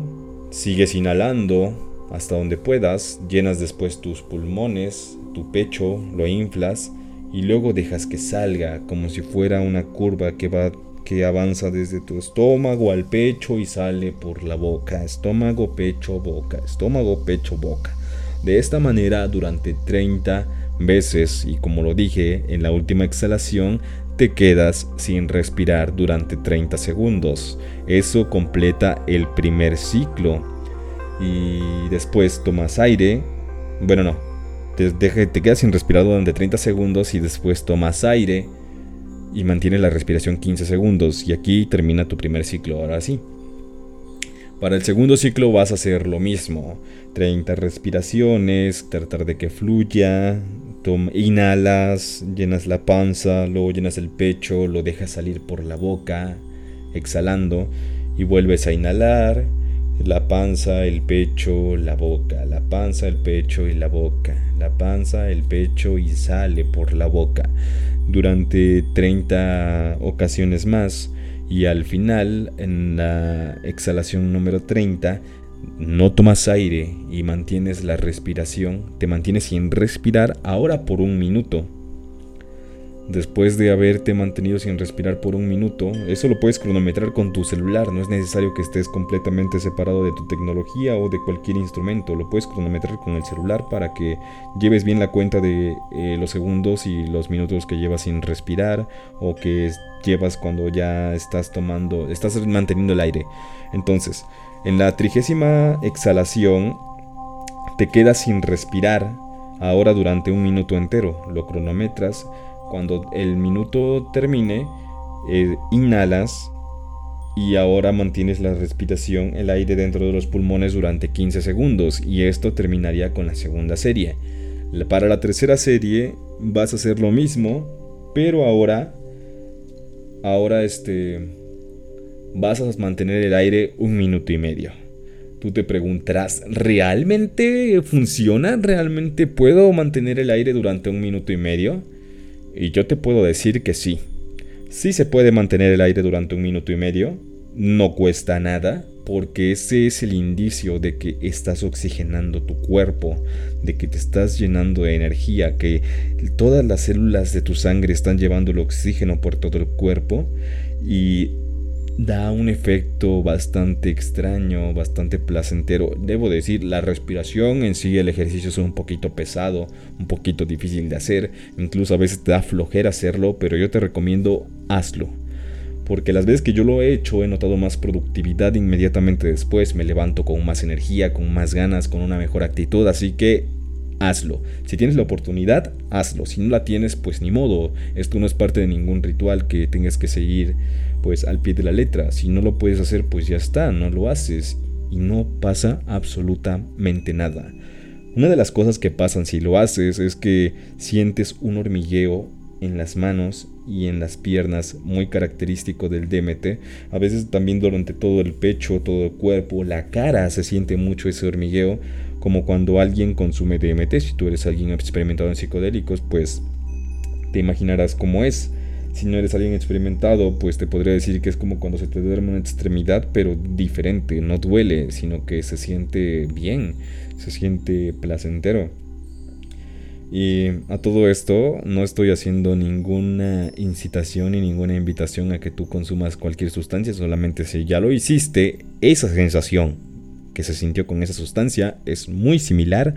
Sigues inhalando hasta donde puedas. Llenas después tus pulmones, tu pecho, lo inflas y luego dejas que salga como si fuera una curva que va que avanza desde tu estómago al pecho y sale por la boca, estómago, pecho, boca, estómago, pecho, boca. De esta manera durante 30 veces y como lo dije en la última exhalación, te quedas sin respirar durante 30 segundos. Eso completa el primer ciclo. Y después tomas aire. Bueno, no, te, quedas sin respirar durante 30 segundos y después tomas aire y mantienes la respiración 15 segundos. Y aquí termina tu primer ciclo. Ahora sí. Para el segundo ciclo vas a hacer lo mismo. 30 respiraciones, tratar de que fluya. Inhalas, llenas la panza, luego llenas el pecho, lo dejas salir por la boca, exhalando. Y vuelves a inhalar la panza, el pecho, la boca, la panza, el pecho y la boca, la panza, el pecho y sale por la boca durante 30 ocasiones más y al final en la exhalación número 30 no tomas aire y mantienes la respiración, te mantienes sin respirar ahora por un minuto después de haberte mantenido sin respirar por un minuto, eso lo puedes cronometrar con tu celular, no es necesario que estés completamente separado de tu tecnología o de cualquier instrumento, lo puedes cronometrar con el celular para que lleves bien la cuenta de eh, los segundos y los minutos que llevas sin respirar o que llevas cuando ya estás tomando, estás manteniendo el aire. Entonces, en la trigésima exhalación, te quedas sin respirar ahora durante un minuto entero, lo cronometras. Cuando el minuto termine, eh, inhalas y ahora mantienes la respiración, el aire dentro de los pulmones durante 15 segundos. Y esto terminaría con la segunda serie. Para la tercera serie vas a hacer lo mismo, pero ahora, ahora este, vas a mantener el aire un minuto y medio. Tú te preguntarás, ¿realmente funciona? ¿Realmente puedo mantener el aire durante un minuto y medio? Y yo te puedo decir que sí. Sí se puede mantener el aire durante un minuto y medio. No cuesta nada, porque ese es el indicio de que estás oxigenando tu cuerpo, de que te estás llenando de energía, que todas las células de tu sangre están llevando el oxígeno por todo el cuerpo y da un efecto bastante extraño, bastante placentero. Debo decir, la respiración en sí, el ejercicio es un poquito pesado, un poquito difícil de hacer, incluso a veces te da flojera hacerlo, pero yo te recomiendo hazlo. Porque las veces que yo lo he hecho he notado más productividad inmediatamente después. Me levanto con más energía, con más ganas, con una mejor actitud. Así que hazlo. Si tienes la oportunidad, hazlo. Si no la tienes, pues ni modo. Esto no es parte de ningún ritual que tengas que seguir pues al pie de la letra. Si no lo puedes hacer, pues ya está, no lo haces y no pasa absolutamente nada. Una de las cosas que pasan si lo haces es que sientes un hormigueo en las manos y en las piernas muy característico del DMT. A veces también durante todo el pecho, todo el cuerpo, la cara se siente mucho ese hormigueo, como cuando alguien consume DMT. Si tú eres alguien experimentado en psicodélicos, pues te imaginarás cómo es. Si no eres alguien experimentado, pues te podría decir que es como cuando se te duerme una extremidad, pero diferente, no duele, sino que se siente bien, se siente placentero. Y a todo esto no estoy haciendo ninguna incitación ni ninguna invitación a que tú consumas cualquier sustancia, solamente si ya lo hiciste, esa sensación que se sintió con esa sustancia es muy similar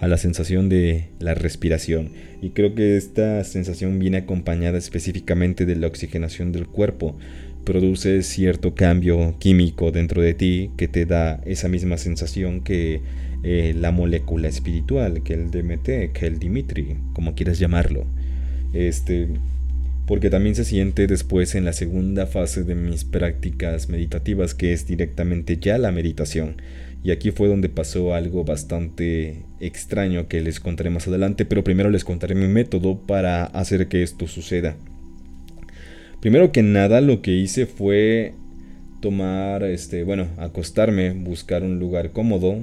a la sensación de la respiración. Y creo que esta sensación viene acompañada específicamente de la oxigenación del cuerpo. Produce cierto cambio químico dentro de ti que te da esa misma sensación que eh, la molécula espiritual, que el DMT, que el Dimitri, como quieras llamarlo. Este, porque también se siente después en la segunda fase de mis prácticas meditativas, que es directamente ya la meditación. Y aquí fue donde pasó algo bastante extraño que les contaré más adelante, pero primero les contaré mi método para hacer que esto suceda. Primero que nada lo que hice fue tomar, este, bueno, acostarme, buscar un lugar cómodo.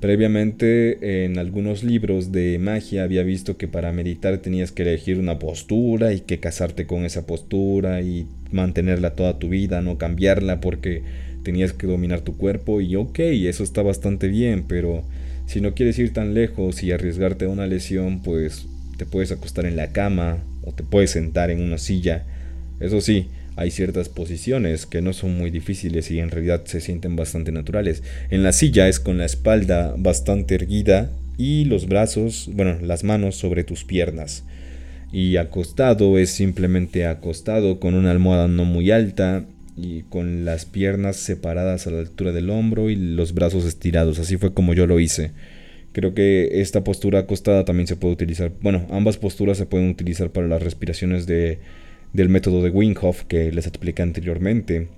Previamente en algunos libros de magia había visto que para meditar tenías que elegir una postura y que casarte con esa postura y mantenerla toda tu vida, no cambiarla porque tenías que dominar tu cuerpo y ok, eso está bastante bien, pero si no quieres ir tan lejos y arriesgarte a una lesión, pues te puedes acostar en la cama o te puedes sentar en una silla. Eso sí, hay ciertas posiciones que no son muy difíciles y en realidad se sienten bastante naturales. En la silla es con la espalda bastante erguida y los brazos, bueno, las manos sobre tus piernas. Y acostado es simplemente acostado con una almohada no muy alta y con las piernas separadas a la altura del hombro y los brazos estirados. Así fue como yo lo hice. Creo que esta postura acostada también se puede utilizar. Bueno, ambas posturas se pueden utilizar para las respiraciones de, del método de Wim que les expliqué anteriormente.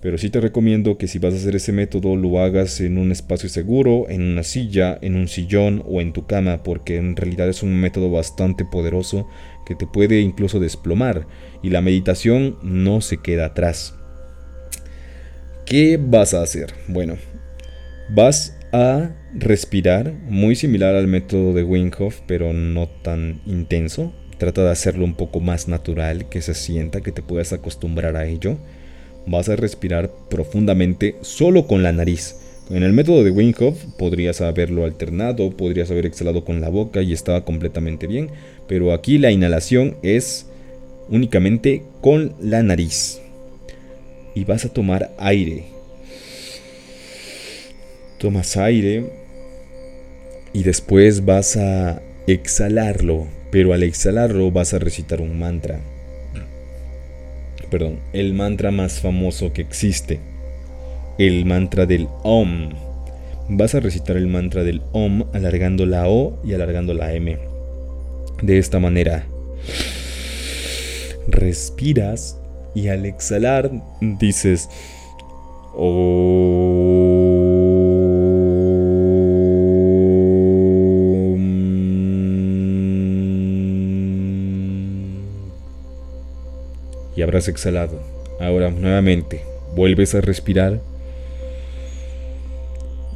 Pero sí te recomiendo que si vas a hacer ese método lo hagas en un espacio seguro, en una silla, en un sillón o en tu cama, porque en realidad es un método bastante poderoso que te puede incluso desplomar y la meditación no se queda atrás. ¿Qué vas a hacer? Bueno, vas a respirar muy similar al método de Wim pero no tan intenso. Trata de hacerlo un poco más natural, que se sienta, que te puedas acostumbrar a ello. Vas a respirar profundamente solo con la nariz. En el método de Wim podrías haberlo alternado, podrías haber exhalado con la boca y estaba completamente bien, pero aquí la inhalación es únicamente con la nariz y vas a tomar aire. Tomas aire y después vas a exhalarlo, pero al exhalarlo vas a recitar un mantra. Perdón, el mantra más famoso que existe, el mantra del OM. Vas a recitar el mantra del OM alargando la O y alargando la M. De esta manera, respiras y al exhalar dices, y habrás exhalado. Ahora nuevamente vuelves a respirar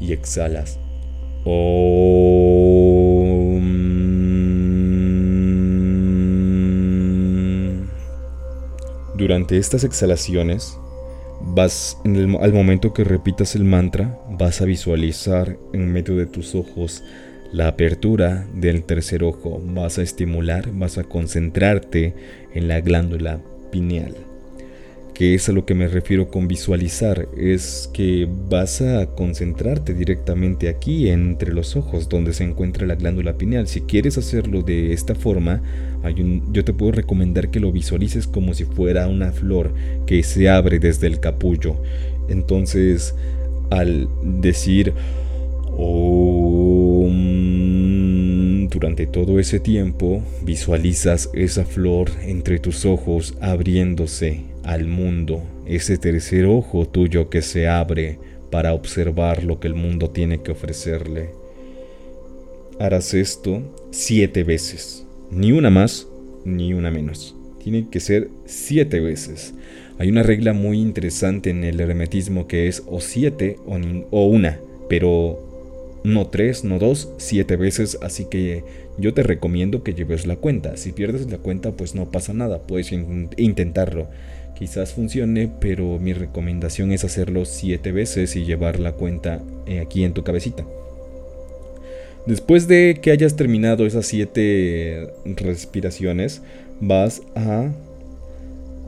y exhalas. Durante estas exhalaciones, vas al momento que repitas el mantra, vas a visualizar en medio de tus ojos la apertura del tercer ojo, vas a estimular, vas a concentrarte en la glándula pineal, que es a lo que me refiero con visualizar, es que vas a concentrarte directamente aquí entre los ojos donde se encuentra la glándula pineal. Si quieres hacerlo de esta forma, yo te puedo recomendar que lo visualices como si fuera una flor que se abre desde el capullo. Entonces, al decir durante todo ese tiempo visualizas esa flor entre tus ojos abriéndose al mundo, ese tercer ojo tuyo que se abre para observar lo que el mundo tiene que ofrecerle. Harás esto siete veces, ni una más ni una menos. Tiene que ser siete veces. Hay una regla muy interesante en el hermetismo que es o siete o, una, pero no tres, no dos, siete veces, así que yo te recomiendo que lleves la cuenta. Si pierdes la cuenta, pues no pasa nada, puedes intentarlo. Quizás funcione, pero mi recomendación es hacerlo siete veces y llevar la cuenta eh, aquí en tu cabecita. Después de que hayas terminado esas siete respiraciones, vas a,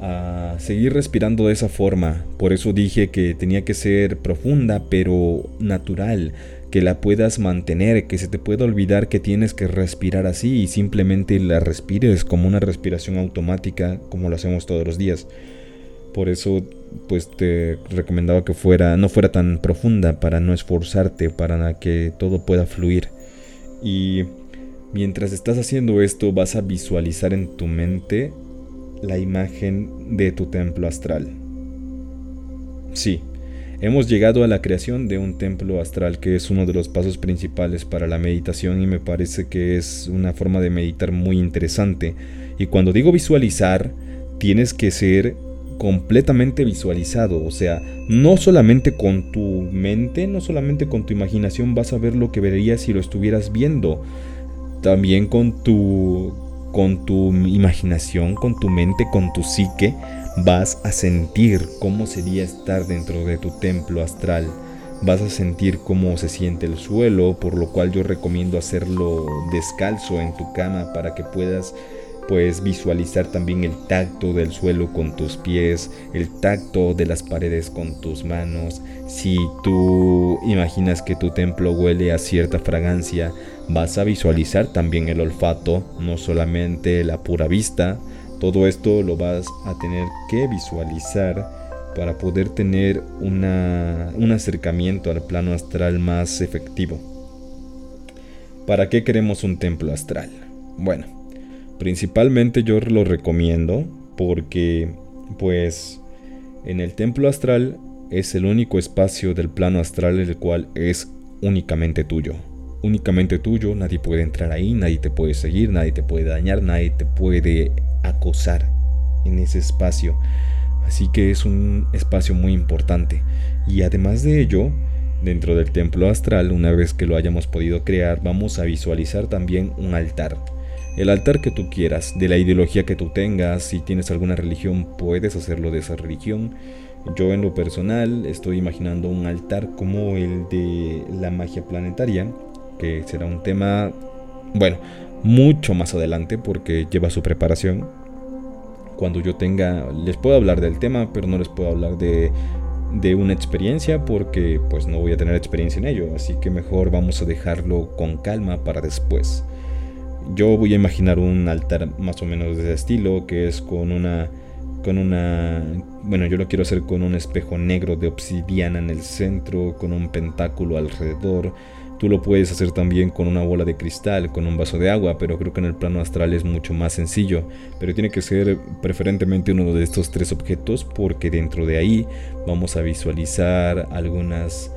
a seguir respirando de esa forma. Por eso dije que tenía que ser profunda, pero natural que la puedas mantener, que se te pueda olvidar que tienes que respirar así y simplemente la respires como una respiración automática como lo hacemos todos los días. Por eso pues te recomendaba que fuera no fuera tan profunda para no esforzarte, para que todo pueda fluir. Y mientras estás haciendo esto vas a visualizar en tu mente la imagen de tu templo astral. Sí, Hemos llegado a la creación de un templo astral que es uno de los pasos principales para la meditación y me parece que es una forma de meditar muy interesante. Y cuando digo visualizar, tienes que ser completamente visualizado, o sea, no solamente con tu mente, no solamente con tu imaginación vas a ver lo que verías si lo estuvieras viendo, también con tu con tu imaginación, con tu mente, con tu psique, vas a sentir cómo sería estar dentro de tu templo astral. Vas a sentir cómo se siente el suelo, por lo cual yo recomiendo hacerlo descalzo en tu cama para que puedas pues visualizar también el tacto del suelo con tus pies, el tacto de las paredes con tus manos. Si tú imaginas que tu templo huele a cierta fragancia, vas a visualizar también el olfato, no solamente la pura vista. Todo esto lo vas a tener que visualizar para poder tener un acercamiento al plano astral más efectivo. ¿Para qué queremos un templo astral? Bueno, Principalmente yo lo recomiendo porque pues en el templo astral es el único espacio del plano astral el cual es únicamente tuyo. Únicamente tuyo, nadie puede entrar ahí, nadie te puede seguir, nadie te puede dañar, nadie te puede acosar en ese espacio. Así que es un espacio muy importante. Y además de ello, dentro del templo astral, una vez que lo hayamos podido crear, vamos a visualizar también un altar el altar que tú quieras, de la ideología que tú tengas, si tienes alguna religión puedes hacerlo de esa religión. Yo en lo personal estoy imaginando un altar como el de la magia planetaria, que será un tema, bueno, mucho más adelante porque lleva su preparación. Cuando yo tenga, les puedo hablar del tema, pero no les puedo hablar de, de una experiencia porque pues no voy a tener experiencia en ello, así que mejor vamos a dejarlo con calma para después. Yo voy a imaginar un altar más o menos de ese estilo, que es con una con una bueno, yo lo quiero hacer con un espejo negro de obsidiana en el centro, con un pentáculo alrededor. Tú lo puedes hacer también con una bola de cristal, con un vaso de agua, pero creo que en el plano astral es mucho más sencillo. Pero tiene que ser preferentemente uno de estos tres objetos porque dentro de ahí vamos a visualizar algunas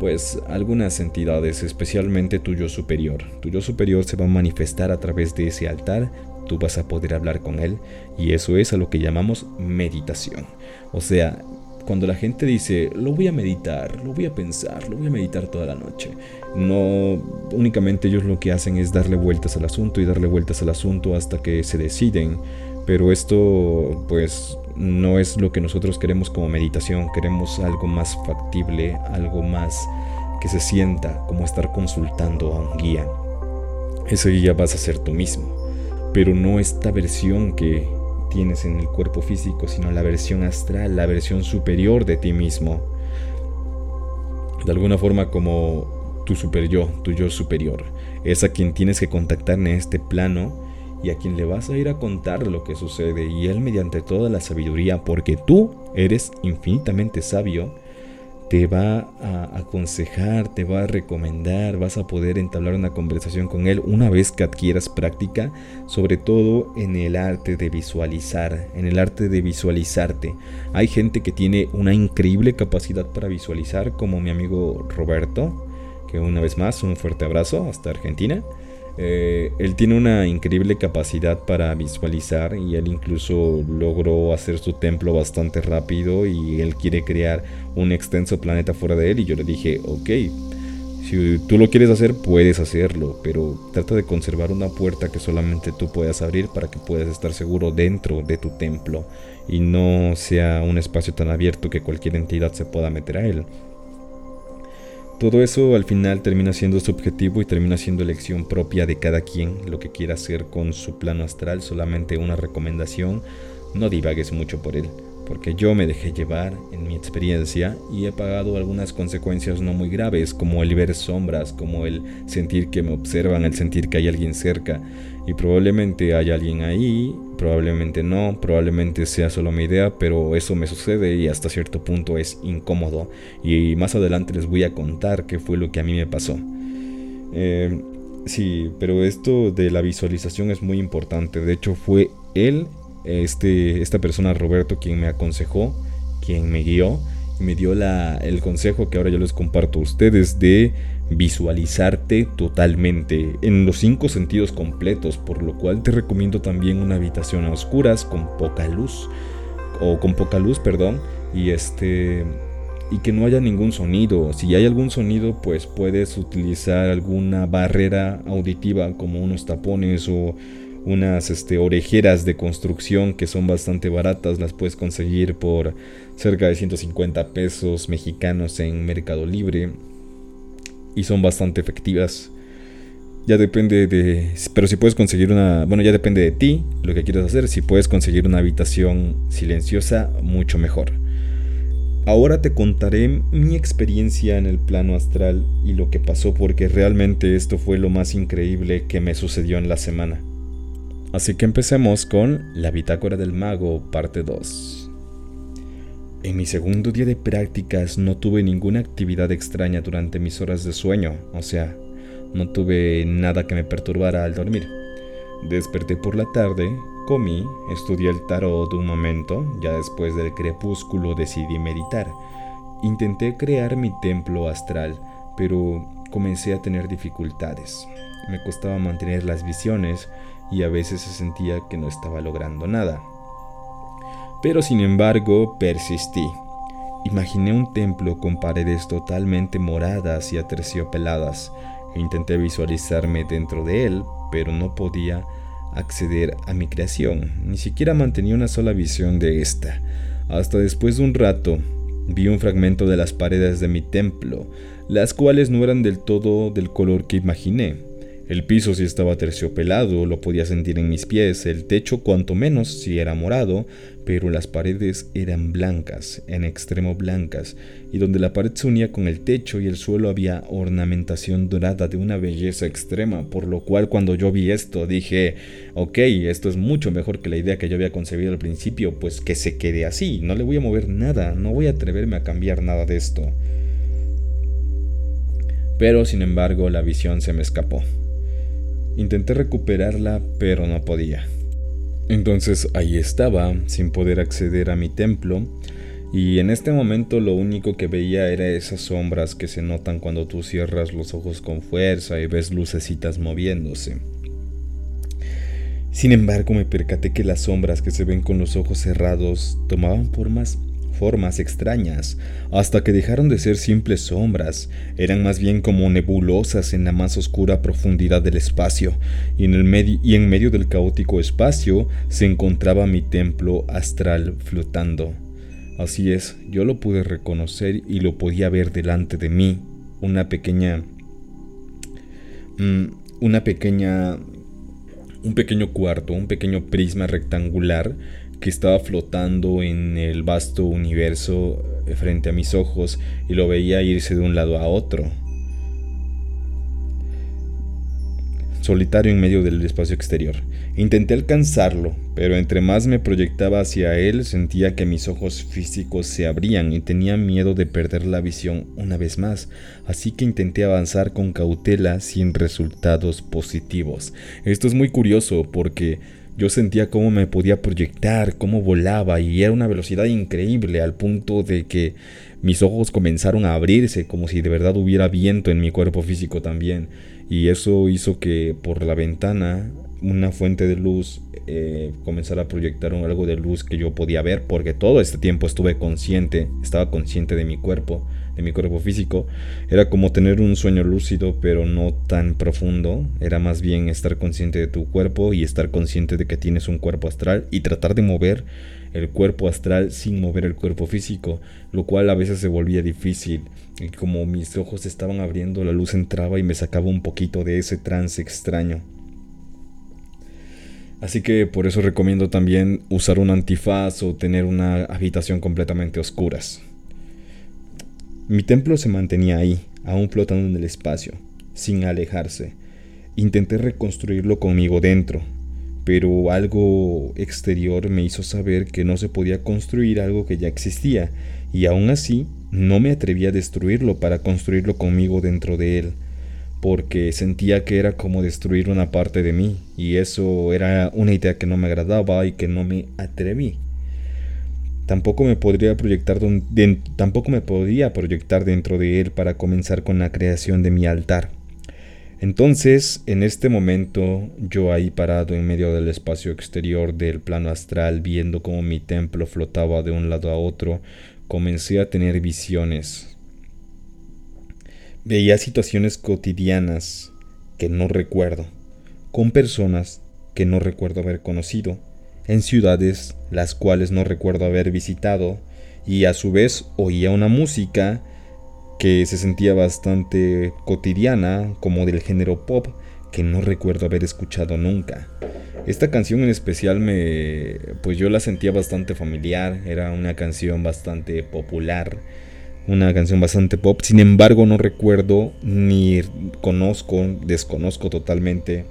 pues algunas entidades, especialmente tu yo superior. Tu yo superior se va a manifestar a través de ese altar, tú vas a poder hablar con él y eso es a lo que llamamos meditación. O sea, cuando la gente dice, lo voy a meditar, lo voy a pensar, lo voy a meditar toda la noche, no únicamente ellos lo que hacen es darle vueltas al asunto y darle vueltas al asunto hasta que se deciden, pero esto pues no es lo que nosotros queremos como meditación, queremos algo más factible, algo más que se sienta como estar consultando a un guía. Ese guía vas a ser tú mismo, pero no esta versión que, tienes en el cuerpo físico, sino la versión astral, la versión superior de ti mismo. De alguna forma como tu super yo, tu yo superior. Es a quien tienes que contactar en este plano y a quien le vas a ir a contar lo que sucede y él mediante toda la sabiduría, porque tú eres infinitamente sabio, te va a aconsejar, te va a recomendar, vas a poder entablar una conversación con él una vez que adquieras práctica, sobre todo en el arte de visualizar, en el arte de visualizarte. Hay gente que tiene una increíble capacidad para visualizar, como mi amigo Roberto, que una vez más un fuerte abrazo hasta Argentina. Eh, él tiene una increíble capacidad para visualizar y él incluso logró hacer su templo bastante rápido y él quiere crear un extenso planeta fuera de él y yo le dije, ok, si tú lo quieres hacer puedes hacerlo, pero trata de conservar una puerta que solamente tú puedas abrir para que puedas estar seguro dentro de tu templo y no sea un espacio tan abierto que cualquier entidad se pueda meter a él. Todo eso al final termina siendo subjetivo y termina siendo elección propia de cada quien, lo que quiera hacer con su plano astral, solamente una recomendación, no divagues mucho por él, porque yo me dejé llevar en mi experiencia y he pagado algunas consecuencias no muy graves, como el ver sombras, como el sentir que me observan, el sentir que hay alguien cerca, y probablemente hay alguien ahí, probablemente no, probablemente sea solo mi idea, pero eso me sucede y hasta cierto punto es incómodo. Y más adelante les voy a contar qué fue lo que a mí me pasó. Eh, sí, pero esto de la visualización es muy importante. De hecho fue él, este, esta persona Roberto, quien me aconsejó, quien me guió me dio la, el consejo que ahora yo les comparto a ustedes de visualizarte totalmente en los cinco sentidos completos, por lo cual te recomiendo también una habitación a oscuras con poca luz o con poca luz, perdón, y este y que no haya ningún sonido. Si hay algún sonido, pues puedes utilizar alguna barrera auditiva como unos tapones o unas este, orejeras de construcción que son bastante baratas, las puedes conseguir por cerca de 150 pesos mexicanos en Mercado Libre y son bastante efectivas. Ya depende de... Pero si puedes conseguir una... Bueno, ya depende de ti lo que quieres hacer. Si puedes conseguir una habitación silenciosa, mucho mejor. Ahora te contaré mi experiencia en el plano astral y lo que pasó porque realmente esto fue lo más increíble que me sucedió en la semana. Así que empecemos con La Bitácora del Mago, parte 2. En mi segundo día de prácticas no tuve ninguna actividad extraña durante mis horas de sueño, o sea, no tuve nada que me perturbara al dormir. Desperté por la tarde, comí, estudié el tarot un momento, ya después del crepúsculo decidí meditar. Intenté crear mi templo astral, pero comencé a tener dificultades. Me costaba mantener las visiones y a veces se sentía que no estaba logrando nada. Pero sin embargo, persistí. Imaginé un templo con paredes totalmente moradas y aterciopeladas intenté visualizarme dentro de él, pero no podía acceder a mi creación, ni siquiera mantenía una sola visión de esta. Hasta después de un rato, vi un fragmento de las paredes de mi templo, las cuales no eran del todo del color que imaginé. El piso sí estaba terciopelado, lo podía sentir en mis pies, el techo cuanto menos si era morado, pero las paredes eran blancas, en extremo blancas, y donde la pared se unía con el techo y el suelo había ornamentación dorada de una belleza extrema, por lo cual cuando yo vi esto dije, ok, esto es mucho mejor que la idea que yo había concebido al principio, pues que se quede así, no le voy a mover nada, no voy a atreverme a cambiar nada de esto. Pero sin embargo la visión se me escapó. Intenté recuperarla, pero no podía. Entonces ahí estaba, sin poder acceder a mi templo, y en este momento lo único que veía era esas sombras que se notan cuando tú cierras los ojos con fuerza y ves lucecitas moviéndose. Sin embargo, me percaté que las sombras que se ven con los ojos cerrados tomaban formas formas extrañas, hasta que dejaron de ser simples sombras, eran más bien como nebulosas en la más oscura profundidad del espacio, y en, el medio, y en medio del caótico espacio se encontraba mi templo astral flotando. Así es, yo lo pude reconocer y lo podía ver delante de mí, una pequeña... Mm, una pequeña un pequeño cuarto, un pequeño prisma rectangular que estaba flotando en el vasto universo eh, frente a mis ojos y lo veía irse de un lado a otro. Solitario en medio del espacio exterior. Intenté alcanzarlo, pero entre más me proyectaba hacia él sentía que mis ojos físicos se abrían y tenía miedo de perder la visión una vez más, así que intenté avanzar con cautela sin resultados positivos. Esto es muy curioso porque yo sentía cómo me podía proyectar, cómo volaba y era una velocidad increíble al punto de que mis ojos comenzaron a abrirse como si de verdad hubiera viento en mi cuerpo físico también. Y eso hizo que por la ventana una fuente de luz eh, comenzara a proyectar algo de luz que yo podía ver porque todo este tiempo estuve consciente, estaba consciente de mi cuerpo de mi cuerpo físico. Era como tener un sueño lúcido, pero no tan profundo. Era más bien estar consciente de tu cuerpo y estar consciente de que tienes un cuerpo astral y tratar de mover el cuerpo astral sin mover el cuerpo físico, lo cual a veces se volvía difícil. Y como mis ojos estaban abriendo, la luz entraba y me sacaba un poquito de ese trance extraño. Así que por eso recomiendo también usar un antifaz o tener una habitación completamente oscuras. Mi templo se mantenía ahí, aún flotando en el espacio, sin alejarse. Intenté reconstruirlo conmigo dentro, pero algo exterior me hizo saber que no se podía construir algo que ya existía, y aún así no me atreví a destruirlo para construirlo conmigo dentro de él, porque sentía que era como destruir una parte de mí, y eso era una idea que no me agradaba y que no me atreví. Tampoco me, podría proyectar tampoco me podía proyectar dentro de él para comenzar con la creación de mi altar. Entonces, en este momento, yo ahí parado en medio del espacio exterior del plano astral, viendo cómo mi templo flotaba de un lado a otro, comencé a tener visiones. Veía situaciones cotidianas que no recuerdo, con personas que no recuerdo haber conocido, en ciudades las cuales no recuerdo haber visitado y a su vez oía una música que se sentía bastante cotidiana como del género pop que no recuerdo haber escuchado nunca. Esta canción en especial me pues yo la sentía bastante familiar, era una canción bastante popular, una canción bastante pop, sin embargo no recuerdo ni conozco, desconozco totalmente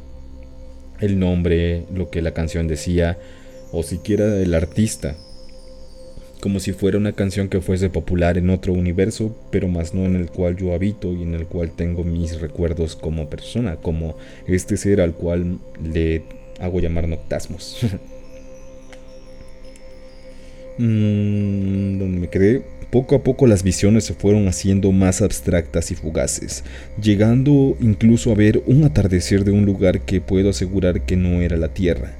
el nombre, lo que la canción decía o siquiera el artista, como si fuera una canción que fuese popular en otro universo, pero más no en el cual yo habito y en el cual tengo mis recuerdos como persona, como este ser al cual le hago llamar Noctasmos. mm, donde me quedé, poco a poco las visiones se fueron haciendo más abstractas y fugaces, llegando incluso a ver un atardecer de un lugar que puedo asegurar que no era la Tierra.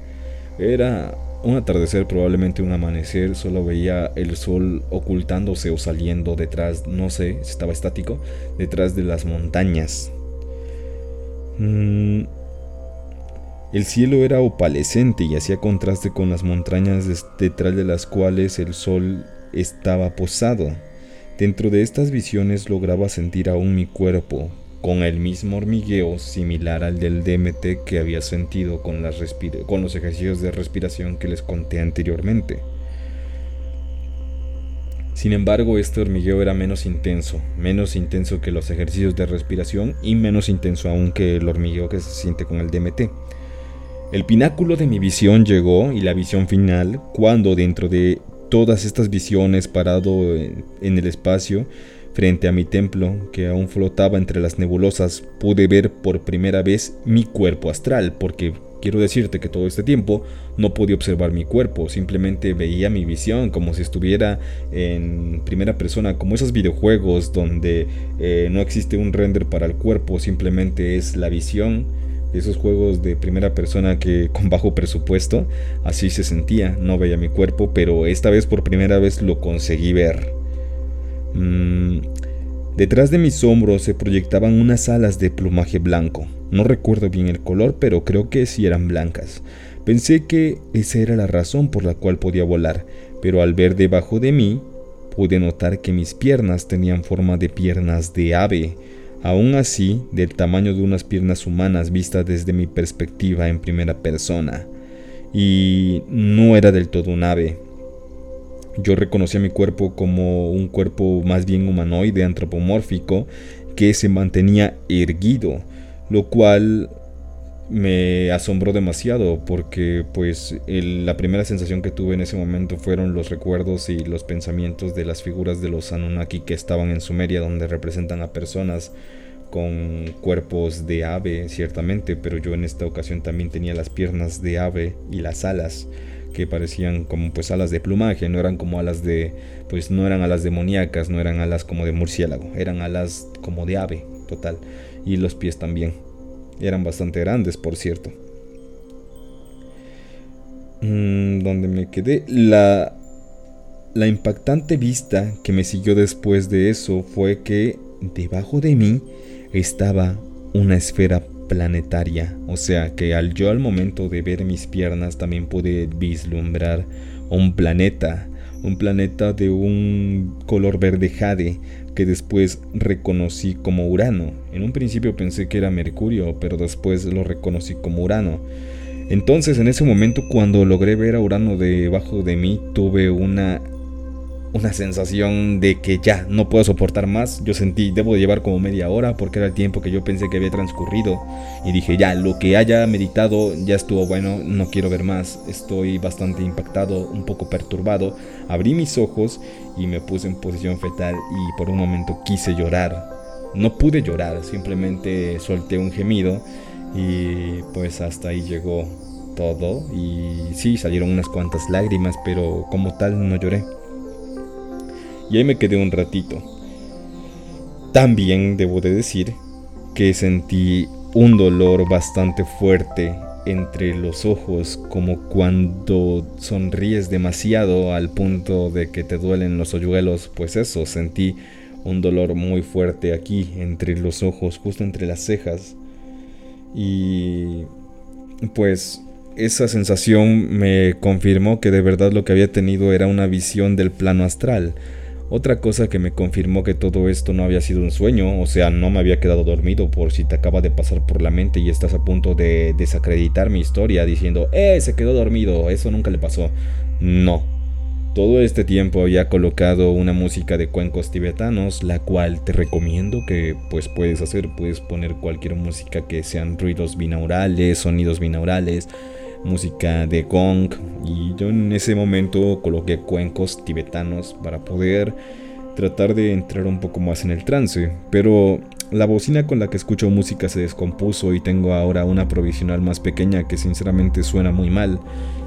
Era un atardecer, probablemente un amanecer, solo veía el sol ocultándose o saliendo detrás, no sé, estaba estático, detrás de las montañas. Mm, el cielo era opalescente y hacía contraste con las montañas detrás de las cuales el sol estaba posado. Dentro de estas visiones lograba sentir aún mi cuerpo, con el mismo hormigueo similar al del DMT que había sentido con, los ejercicios de respiración que les conté anteriormente. Sin embargo, este hormigueo era menos intenso, menos intenso que los ejercicios de respiración y menos intenso aún que el hormigueo que se siente con el DMT. El pináculo de mi visión llegó y la visión final cuando dentro de todas estas visiones parado en el espacio Frente a mi templo, que aún flotaba entre las nebulosas, pude ver por primera vez mi cuerpo astral, porque quiero decirte que todo este tiempo no podía observar mi cuerpo, simplemente veía mi visión como si estuviera en primera persona, como esos videojuegos donde eh, no existe un render para el cuerpo, simplemente es la visión. Esos juegos de primera persona que con bajo presupuesto, así se sentía, no veía mi cuerpo, pero esta vez por primera vez lo conseguí ver. Mm, detrás de mis hombros se proyectaban unas alas de plumaje blanco. No recuerdo bien el color, pero creo que sí eran blancas. Pensé que esa era la razón por la cual podía volar, pero al ver debajo de mí, pude notar que mis piernas tenían forma de piernas de ave, aún así del tamaño de unas piernas humanas vistas desde mi perspectiva en primera persona. Y no era del todo un ave. Yo reconocía mi cuerpo como un cuerpo más bien humanoide, antropomórfico, que se mantenía erguido, lo cual me asombró demasiado porque pues la primera sensación que tuve en ese momento fueron los recuerdos y los pensamientos de las figuras de los Anunnaki que estaban en Sumeria donde representan a personas con cuerpos de ave ciertamente pero yo en esta ocasión también tenía las piernas de ave y las alas que parecían como pues alas de plumaje no eran como alas de pues no eran alas demoníacas no eran alas como de murciélago eran alas como de ave total y los pies también eran bastante grandes, por cierto. Mm, donde me quedé. La, la impactante vista que me siguió después de eso fue que debajo de mí estaba una esfera planetaria. O sea que al yo al momento de ver mis piernas también pude vislumbrar un planeta. Un planeta de un color verde jade que después reconocí como Urano. En un principio pensé que era Mercurio, pero después lo reconocí como Urano. Entonces en ese momento cuando logré ver a Urano debajo de mí tuve una una sensación de que ya no puedo soportar más. Yo sentí, debo de llevar como media hora porque era el tiempo que yo pensé que había transcurrido. Y dije, ya, lo que haya meditado ya estuvo bueno, no quiero ver más. Estoy bastante impactado, un poco perturbado. Abrí mis ojos y me puse en posición fetal y por un momento quise llorar. No pude llorar, simplemente solté un gemido y pues hasta ahí llegó todo. Y sí, salieron unas cuantas lágrimas, pero como tal no lloré. Y ahí me quedé un ratito. También debo de decir que sentí un dolor bastante fuerte entre los ojos, como cuando sonríes demasiado al punto de que te duelen los hoyuelos, pues eso, sentí un dolor muy fuerte aquí, entre los ojos, justo entre las cejas. Y pues esa sensación me confirmó que de verdad lo que había tenido era una visión del plano astral, otra cosa que me confirmó que todo esto no había sido un sueño, o sea, no me había quedado dormido por si te acaba de pasar por la mente y estás a punto de desacreditar mi historia diciendo, ¡eh! Se quedó dormido, eso nunca le pasó. No. Todo este tiempo había colocado una música de cuencos tibetanos, la cual te recomiendo que pues puedes hacer, puedes poner cualquier música que sean ruidos binaurales, sonidos binaurales, música de gong. Y yo en ese momento coloqué cuencos tibetanos para poder tratar de entrar un poco más en el trance, pero la bocina con la que escucho música se descompuso y tengo ahora una provisional más pequeña que sinceramente suena muy mal.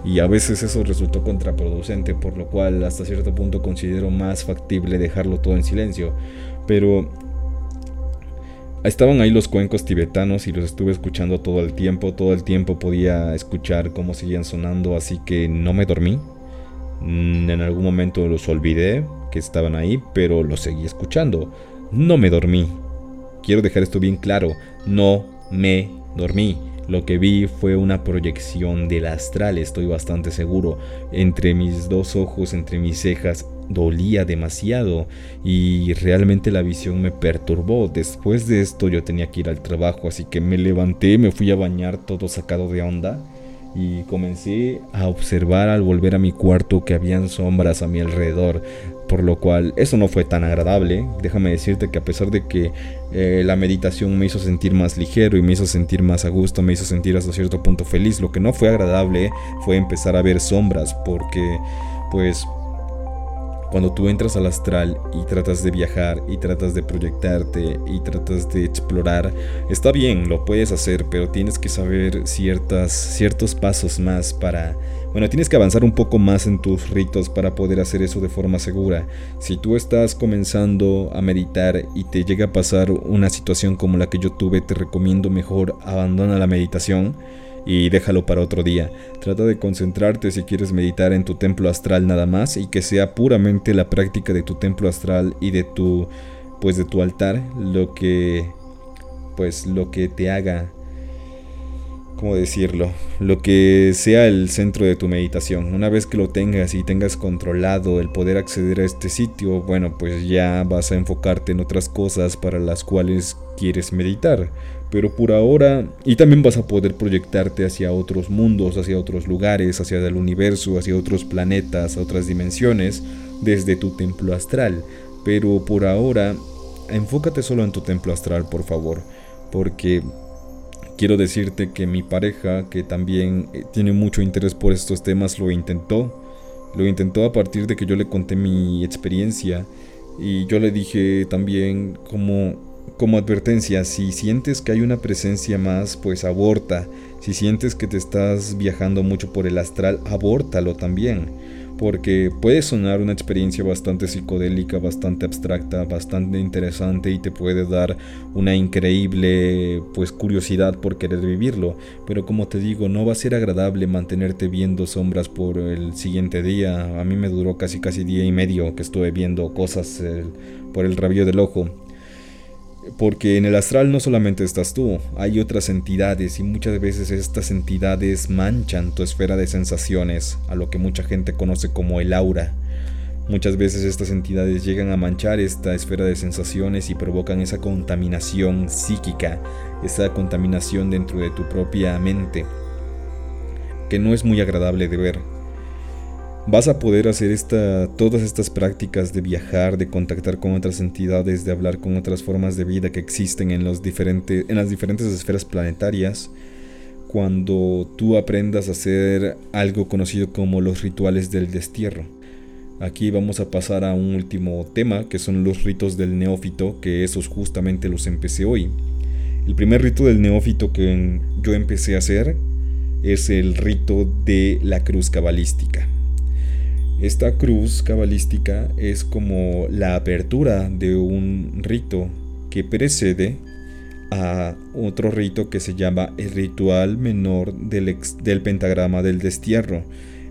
Y a veces eso resultó contraproducente, por lo cual hasta cierto punto considero más factible dejarlo todo en silencio, pero Estaban ahí los cuencos tibetanos y los estuve escuchando todo el tiempo, todo el tiempo podía escuchar cómo seguían sonando, así que no me dormí. Mm, en algún momento los olvidé que estaban ahí, pero los seguí escuchando. No me dormí. Quiero dejar esto bien claro, no me dormí. Lo que vi fue una proyección del astral, estoy bastante seguro. Entre mis dos ojos, entre mis cejas, dolía demasiado y realmente la visión me perturbó. Después de esto yo tenía que ir al trabajo, así que me levanté, me fui a bañar todo sacado de onda y comencé a observar al volver a mi cuarto que habían sombras a mi alrededor, por lo cual eso no fue tan agradable. Déjame decirte que a pesar de que eh, la meditación me hizo sentir más ligero y me hizo sentir más a gusto, me hizo sentir hasta cierto punto feliz, lo que no fue agradable fue empezar a ver sombras, porque pues cuando tú entras al astral y tratas de viajar y tratas de proyectarte y tratas de explorar, está bien, lo puedes hacer, pero tienes que saber ciertas, ciertos pasos más para... Bueno, tienes que avanzar un poco más en tus ritos para poder hacer eso de forma segura. Si tú estás comenzando a meditar y te llega a pasar una situación como la que yo tuve, te recomiendo mejor abandona la meditación y déjalo para otro día. Trata de concentrarte si quieres meditar en tu templo astral nada más y que sea puramente la práctica de tu templo astral y de tu pues de tu altar lo que pues lo que te haga ¿cómo decirlo? Lo que sea el centro de tu meditación. Una vez que lo tengas y tengas controlado el poder acceder a este sitio, bueno, pues ya vas a enfocarte en otras cosas para las cuales quieres meditar. Pero por ahora, y también vas a poder proyectarte hacia otros mundos, hacia otros lugares, hacia el universo, hacia otros planetas, otras dimensiones, desde tu templo astral. Pero por ahora, enfócate solo en tu templo astral, por favor. Porque quiero decirte que mi pareja, que también eh, tiene mucho interés por estos temas, lo intentó. Lo intentó a partir de que yo le conté mi experiencia y yo le dije también como, como advertencia, si sientes que hay una presencia más, pues aborta. Si sientes que te estás viajando mucho por el astral, abórtalo también porque puede sonar una experiencia bastante psicodélica, bastante abstracta, bastante interesante y te puede dar una increíble pues curiosidad por querer vivirlo, pero como te digo, no va a ser agradable mantenerte viendo sombras por el siguiente día. A mí me duró casi casi día y medio que estuve viendo cosas por el rabillo del ojo. Porque en el astral no solamente estás tú, hay otras entidades y muchas veces estas entidades manchan tu esfera de sensaciones, a lo que mucha gente conoce como el aura. Muchas veces estas entidades llegan a manchar esta esfera de sensaciones y provocan esa contaminación psíquica, esa contaminación dentro de tu propia mente, que no es muy agradable de ver vas a poder hacer todas estas prácticas de viajar, de contactar con otras entidades, de hablar con otras formas de vida que existen en, los en las diferentes esferas planetarias, cuando tú aprendas a hacer algo conocido como los rituales del destierro. Aquí vamos a pasar a un último tema, que son los ritos del neófito, que esos justamente los empecé hoy. El primer rito del neófito que yo empecé a hacer es el rito de la cruz cabalística. Esta cruz cabalística es como la apertura de un rito que precede a otro rito que se llama el ritual menor del, pentagrama del destierro.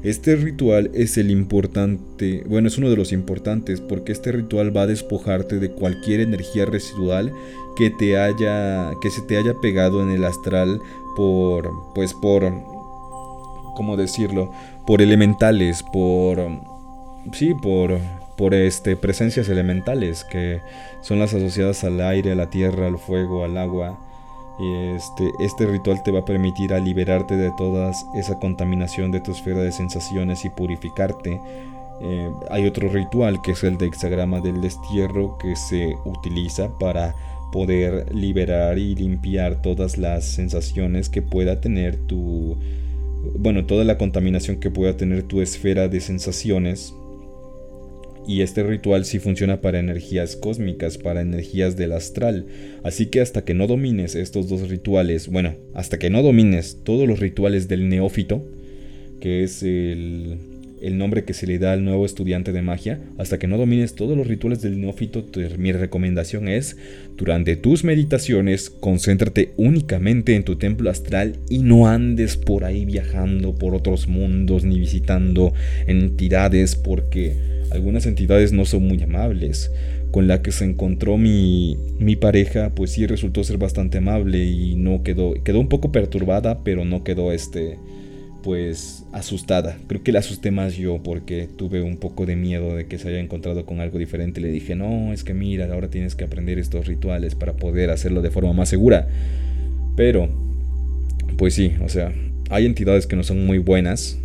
Este ritual es el importante, bueno, es uno de los importantes porque este ritual va a despojarte de cualquier energía residual que te haya que se te haya pegado en el astral por pues por cómo decirlo, por elementales, por sí, por por este presencias elementales que son las asociadas al aire, a la tierra, al fuego, al agua. Este, este ritual te va a permitir a liberarte de toda esa contaminación de tu esfera de sensaciones y purificarte. Eh, hay otro ritual que es el de hexagrama del destierro que se utiliza para poder liberar y limpiar todas las sensaciones que pueda tener tu bueno, toda la contaminación que pueda tener tu esfera de sensaciones. Y este ritual sí funciona para energías cósmicas, para energías del astral. Así que hasta que no domines estos dos rituales, bueno, hasta que no domines todos los rituales del neófito, que es el, el nombre que se le da al nuevo estudiante de magia, hasta que no domines todos los rituales del neófito, mi recomendación es, durante tus meditaciones, concéntrate únicamente en tu templo astral y no andes por ahí viajando por otros mundos ni visitando entidades porque algunas entidades no son muy amables. Con la que se encontró mi, mi pareja, pues sí resultó ser bastante amable y no quedó, quedó un poco perturbada, pero no quedó este pues asustada. Creo que la asusté más yo porque tuve un poco de miedo de que se haya encontrado con algo diferente. Le dije, no, es que mira, ahora tienes que aprender estos rituales para poder hacerlo de forma más segura. Pero, pues sí, o sea, hay entidades que no son muy buenas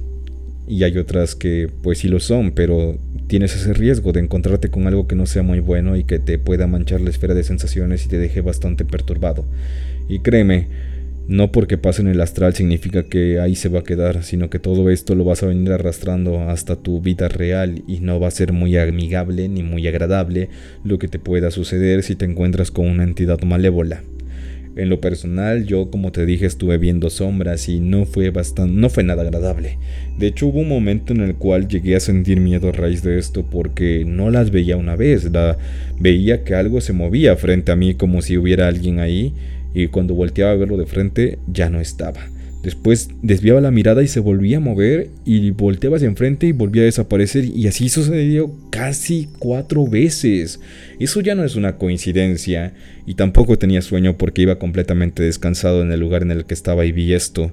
y hay otras que pues sí lo son, pero tienes ese riesgo de encontrarte con algo que no sea muy bueno y que te pueda manchar la esfera de sensaciones y te deje bastante perturbado. Y créeme, no porque pase en el astral significa que ahí se va a quedar, sino que todo esto lo vas a venir arrastrando hasta tu vida real y no va a ser muy amigable ni muy agradable lo que te pueda suceder si te encuentras con una entidad malévola. En lo personal, yo como te dije estuve viendo sombras y no fue bastante, no fue nada agradable. De hecho, hubo un momento en el cual llegué a sentir miedo a raíz de esto porque no las veía una vez, la veía que algo se movía frente a mí como si hubiera alguien ahí y cuando volteaba a verlo de frente ya no estaba. Después desviaba la mirada y se volvía a mover y volteaba hacia enfrente y volvía a desaparecer y así sucedió casi cuatro veces. Eso ya no es una coincidencia y tampoco tenía sueño porque iba completamente descansado en el lugar en el que estaba y vi esto.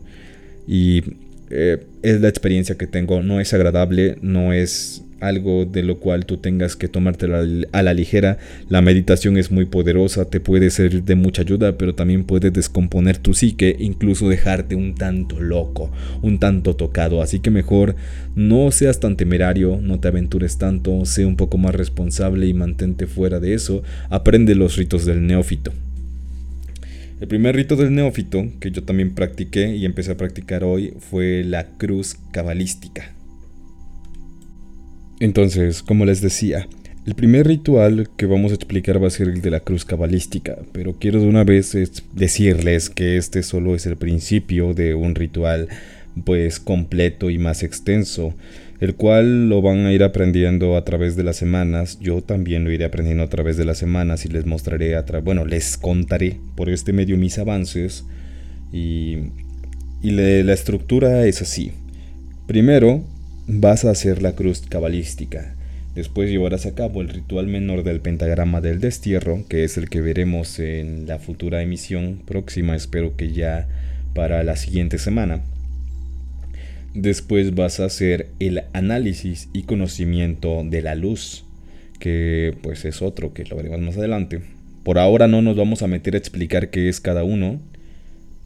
Y eh, es la experiencia que tengo, no es agradable, no es algo de lo cual tú tengas que tomártelo a la ligera. La meditación es muy poderosa, te puede ser de mucha ayuda, pero también puede descomponer tu psique, incluso dejarte un tanto loco, un tanto tocado. Así que mejor no seas tan temerario, no te aventures tanto, sé un poco más responsable y mantente fuera de eso. Aprende los ritos del neófito. El primer rito del neófito que yo también practiqué y empecé a practicar hoy fue la cruz cabalística. Entonces, como les decía, el primer ritual que vamos a explicar va a ser el de la cruz cabalística, pero quiero de una vez decirles que este solo es el principio de un ritual pues completo y más extenso, el cual lo van a ir aprendiendo a través de las semanas. Yo también lo iré aprendiendo a través de las semanas y les mostraré, a bueno, les contaré por este medio mis avances y, y la estructura es así. Primero, vas a hacer la cruz cabalística. Después llevarás a cabo el ritual menor del pentagrama del destierro, que es el que veremos en la futura emisión próxima, espero que ya para la siguiente semana. Después vas a hacer el análisis y conocimiento de la luz, que pues es otro que lo veremos más adelante. Por ahora no nos vamos a meter a explicar qué es cada uno,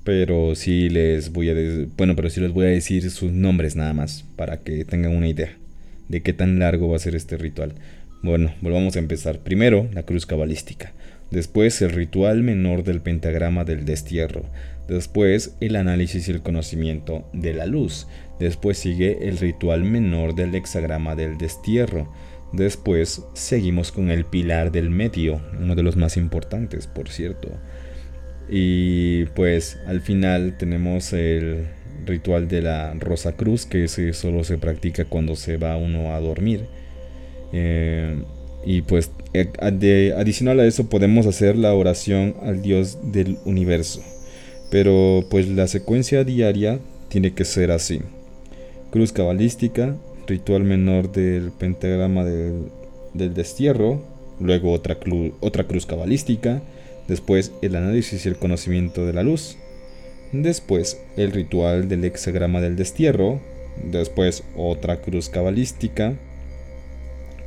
pero sí les voy a bueno, pero sí les voy a decir sus nombres nada más para que tengan una idea de qué tan largo va a ser este ritual. Bueno, volvamos a empezar. Primero, la cruz cabalística. Después, el ritual menor del pentagrama del destierro. Después, el análisis y el conocimiento de la luz. Después sigue el ritual menor del hexagrama del destierro. Después, seguimos con el pilar del medio, uno de los más importantes, por cierto. Y pues al final tenemos el ritual de la Rosa Cruz, que ese solo se practica cuando se va uno a dormir. Eh, y pues eh, adicional a eso podemos hacer la oración al Dios del universo. Pero pues la secuencia diaria tiene que ser así. Cruz cabalística, ritual menor del pentagrama del, destierro, luego otra, otra cruz cabalística, después el análisis y el conocimiento de la luz, después el ritual del hexagrama del destierro, después otra cruz cabalística,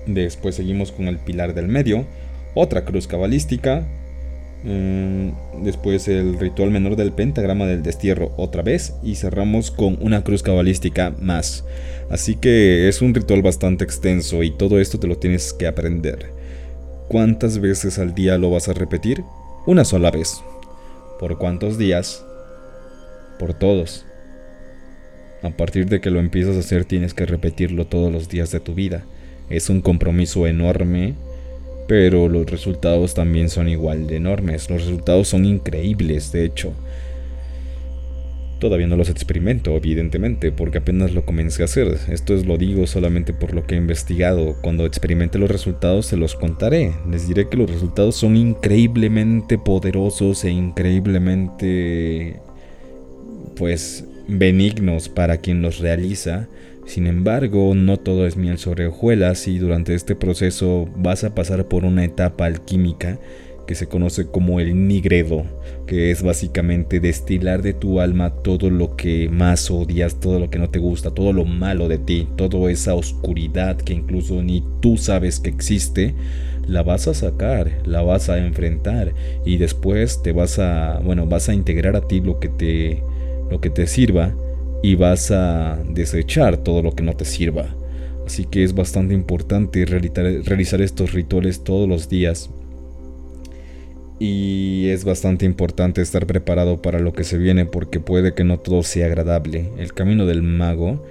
después seguimos con el pilar del medio, otra cruz cabalística, mm, después el ritual menor del pentagrama del destierro otra vez y cerramos con una cruz cabalística más. Así que es un ritual bastante extenso y todo esto te lo tienes que aprender. ¿Cuántas veces al día lo vas a repetir? Una sola vez. ¿Por cuántos días? Por todos. A partir de que lo empiezas a hacer tienes que repetirlo todos los días de tu vida. Es un compromiso enorme, pero los resultados también son igual de enormes. Los resultados son increíbles, de hecho. Todavía no los experimento, evidentemente, porque apenas lo comencé a hacer. Esto es lo digo solamente por lo que he investigado. Cuando experimente los resultados se los contaré. Les diré que los resultados son increíblemente poderosos e increíblemente pues benignos para quien los realiza. Sin embargo, no todo es miel sobre hojuelas y durante este proceso vas a pasar por una etapa alquímica que se conoce como el nigredo, que es básicamente destilar de tu alma todo lo que más odias, todo lo que no te gusta, todo lo malo de ti, toda esa oscuridad que incluso ni tú sabes que existe, la vas a sacar, la vas a enfrentar y después te vas a, bueno, vas a integrar a ti lo que te lo que te sirva y vas a desechar todo lo que no te sirva. Así que es bastante importante realizar, realizar estos rituales todos los días y es bastante importante estar preparado para lo que se viene porque puede que no todo sea agradable. El camino del mago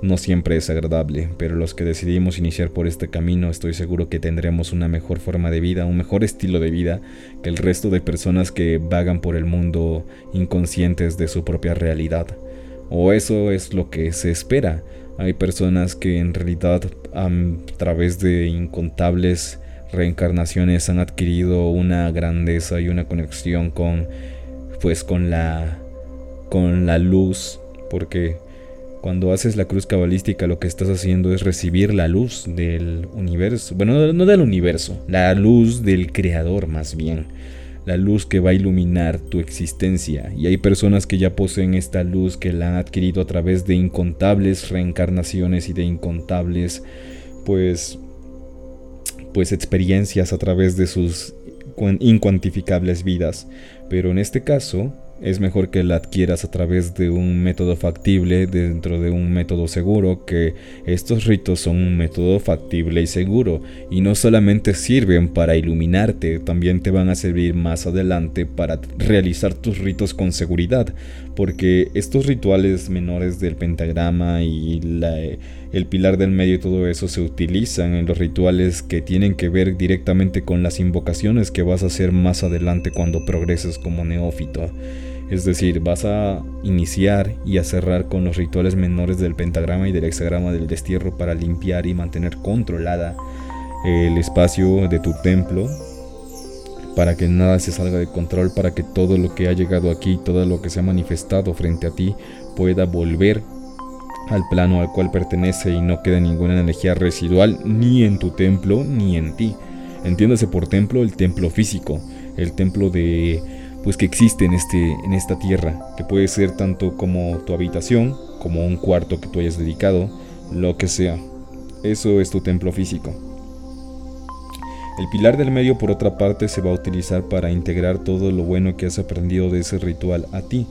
no siempre es agradable, pero los que decidimos iniciar por este camino estoy seguro que tendremos una mejor forma de vida, un mejor estilo de vida que el resto de personas que vagan por el mundo inconscientes de su propia realidad. O eso es lo que se espera. Hay personas que en realidad a través de incontables reencarnaciones han adquirido una grandeza y una conexión con pues con la con la luz, porque cuando haces la cruz cabalística lo que estás haciendo es recibir la luz del universo, bueno, no del universo, la luz del creador más bien, la luz que va a iluminar tu existencia. Y hay personas que ya poseen esta luz que la han adquirido a través de incontables reencarnaciones y de incontables, pues, pues experiencias a través de sus incuantificables vidas. Pero en este caso, es mejor que la adquieras a través de un método factible dentro de un método seguro, que estos ritos son un método factible y seguro y no solamente sirven para iluminarte, también te van a servir más adelante para realizar tus ritos con seguridad, porque estos rituales menores del pentagrama y el pilar del medio y todo eso se utilizan en los rituales que tienen que ver directamente con las invocaciones que vas a hacer más adelante cuando progreses como neófito. Es decir, vas a iniciar y a cerrar con los rituales menores del pentagrama y del hexagrama del destierro para limpiar y mantener controlada el espacio de tu templo para que nada se salga de control, para que todo lo que ha llegado aquí, todo lo que se ha manifestado frente a ti pueda volver al plano al cual pertenece y no quede ninguna energía residual ni en tu templo ni en ti. Entiéndase por templo el templo físico, el templo de pues que existe en, este, en esta tierra, que puede ser tanto como tu habitación, como un cuarto que tú hayas dedicado, lo que sea. Eso es tu templo físico. El pilar del medio, por otra parte, se va a utilizar para integrar todo lo bueno que has aprendido de ese ritual a ti.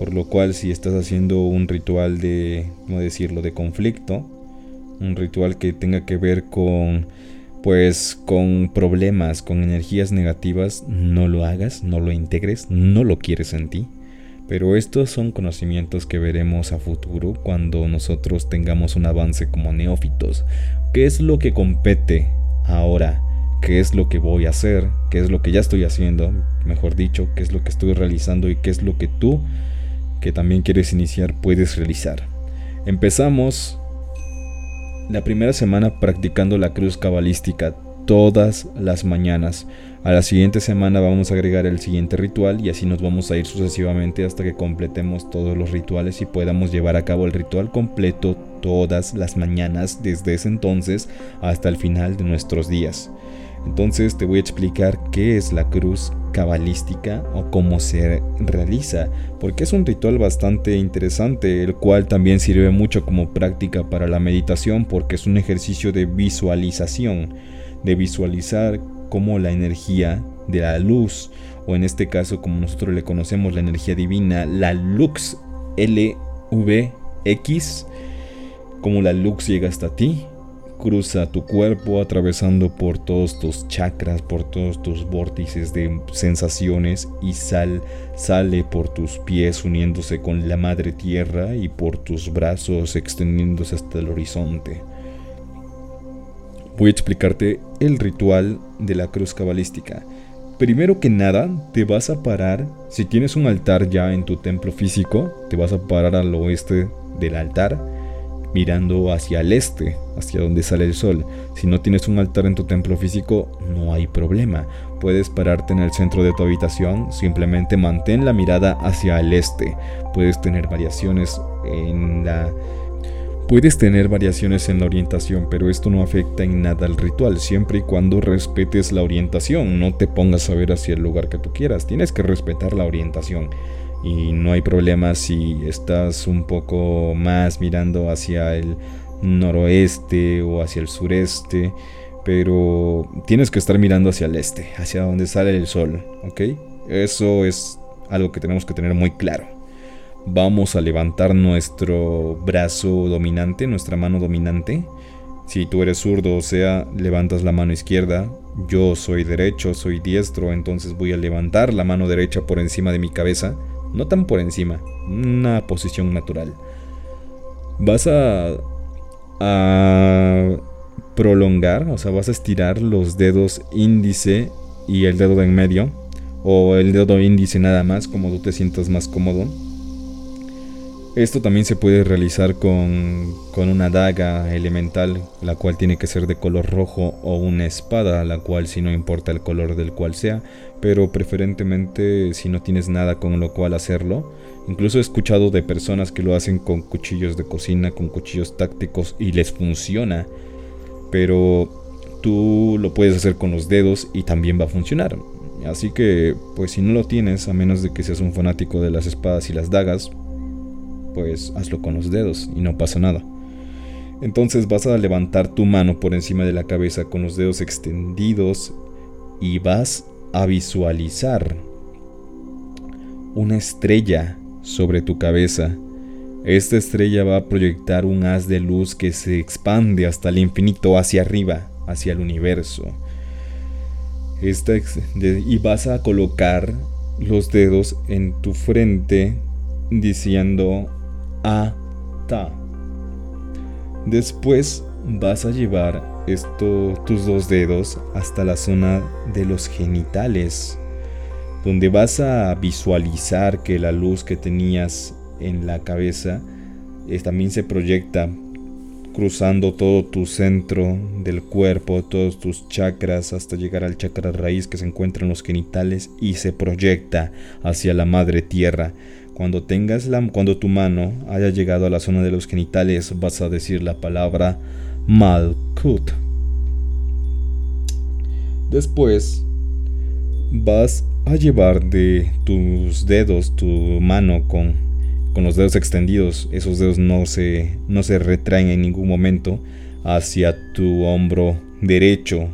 Por lo cual, si estás haciendo un ritual de, ¿cómo decirlo?, de conflicto, un ritual que tenga que ver con pues con problemas, con energías negativas, no lo hagas, no lo integres, no lo quieres en ti. Pero estos son conocimientos que veremos a futuro cuando nosotros tengamos un avance como neófitos. ¿Qué es lo que compete ahora? ¿Qué es lo que voy a hacer? ¿Qué es lo que ya estoy haciendo? Mejor dicho, ¿qué es lo que estoy realizando y qué es lo que tú, que también quieres iniciar, puedes realizar? Empezamos la primera semana practicando la cruz cabalística todas las mañanas. A la siguiente semana vamos a agregar el siguiente ritual y así nos vamos a ir sucesivamente hasta que completemos todos los rituales y podamos llevar a cabo el ritual completo todas las mañanas desde ese entonces hasta el final de nuestros días. Entonces te voy a explicar qué es la cruz cabalística o cómo se realiza, porque es un ritual bastante interesante, el cual también sirve mucho como práctica para la meditación porque es un ejercicio de visualización, de visualizar cómo la energía de la luz, o en este caso como nosotros le conocemos la energía divina, la lux, L-V-X, cómo la lux llega hasta ti cruza tu cuerpo atravesando por todos tus chakras, por todos tus vórtices de sensaciones y sal, sale por tus pies uniéndose con la madre tierra y por tus brazos extendiéndose hasta el horizonte. Voy a explicarte el ritual de la cruz cabalística. Primero que nada, te vas a parar, si tienes un altar ya en tu templo físico, te vas a parar al oeste del altar mirando hacia el este, hacia donde sale el sol. Si no tienes un altar en tu templo físico, no hay problema. Puedes pararte en el centro de tu habitación, simplemente mantén la mirada hacia el este. Puedes tener variaciones en la Puedes tener variaciones en la orientación, pero esto no afecta en nada al ritual, siempre y cuando respetes la orientación. No te pongas a ver hacia el lugar que tú quieras, tienes que respetar la orientación y no hay problema si estás un poco más mirando hacia el noroeste o hacia el sureste, pero tienes que estar mirando hacia el este, hacia donde sale el sol, ¿ok? Eso es algo que tenemos que tener muy claro. Vamos a levantar nuestro brazo dominante, nuestra mano dominante. Si tú eres zurdo, o sea, levantas la mano izquierda. Yo soy derecho, soy diestro, entonces voy a levantar la mano derecha por encima de mi cabeza no tan por encima, una posición natural. Vas a, a prolongar, o sea, vas a estirar los dedos índice y el dedo de en medio, o el dedo índice nada más, como tú te sientas más cómodo. Esto también se puede realizar con, con, una daga elemental, la cual tiene que ser de color rojo, o una espada, la cual si no importa el color del cual sea, pero preferentemente si no tienes nada con lo cual hacerlo. Incluso he escuchado de personas que lo hacen con cuchillos de cocina, con cuchillos tácticos y les funciona, pero tú lo puedes hacer con los dedos y también va a funcionar. Así que, pues si no lo tienes, a menos de que seas un fanático de las espadas y las dagas, pues hazlo con los dedos y no pasa nada. Entonces vas a levantar tu mano por encima de la cabeza con los dedos extendidos y vas a visualizar una estrella sobre tu cabeza. Esta estrella va a proyectar un haz de luz que se expande hasta el infinito hacia arriba, hacia el universo. y vas a colocar los dedos en tu frente diciendo ta. Después vas a llevar tus dos dedos hasta la zona de los genitales, donde vas a visualizar que la luz que tenías en la cabeza eh, también se proyecta cruzando todo tu centro del cuerpo, todos tus chakras, hasta llegar al chakra raíz que se encuentra en los genitales y se proyecta hacia la madre tierra. Cuando tengas la, cuando tu mano haya llegado a la zona de los genitales, vas a decir la palabra Malkut. Después vas a llevar de tus dedos tu mano con, con los dedos extendidos. Esos dedos no se, no se retraen en ningún momento hacia tu hombro derecho.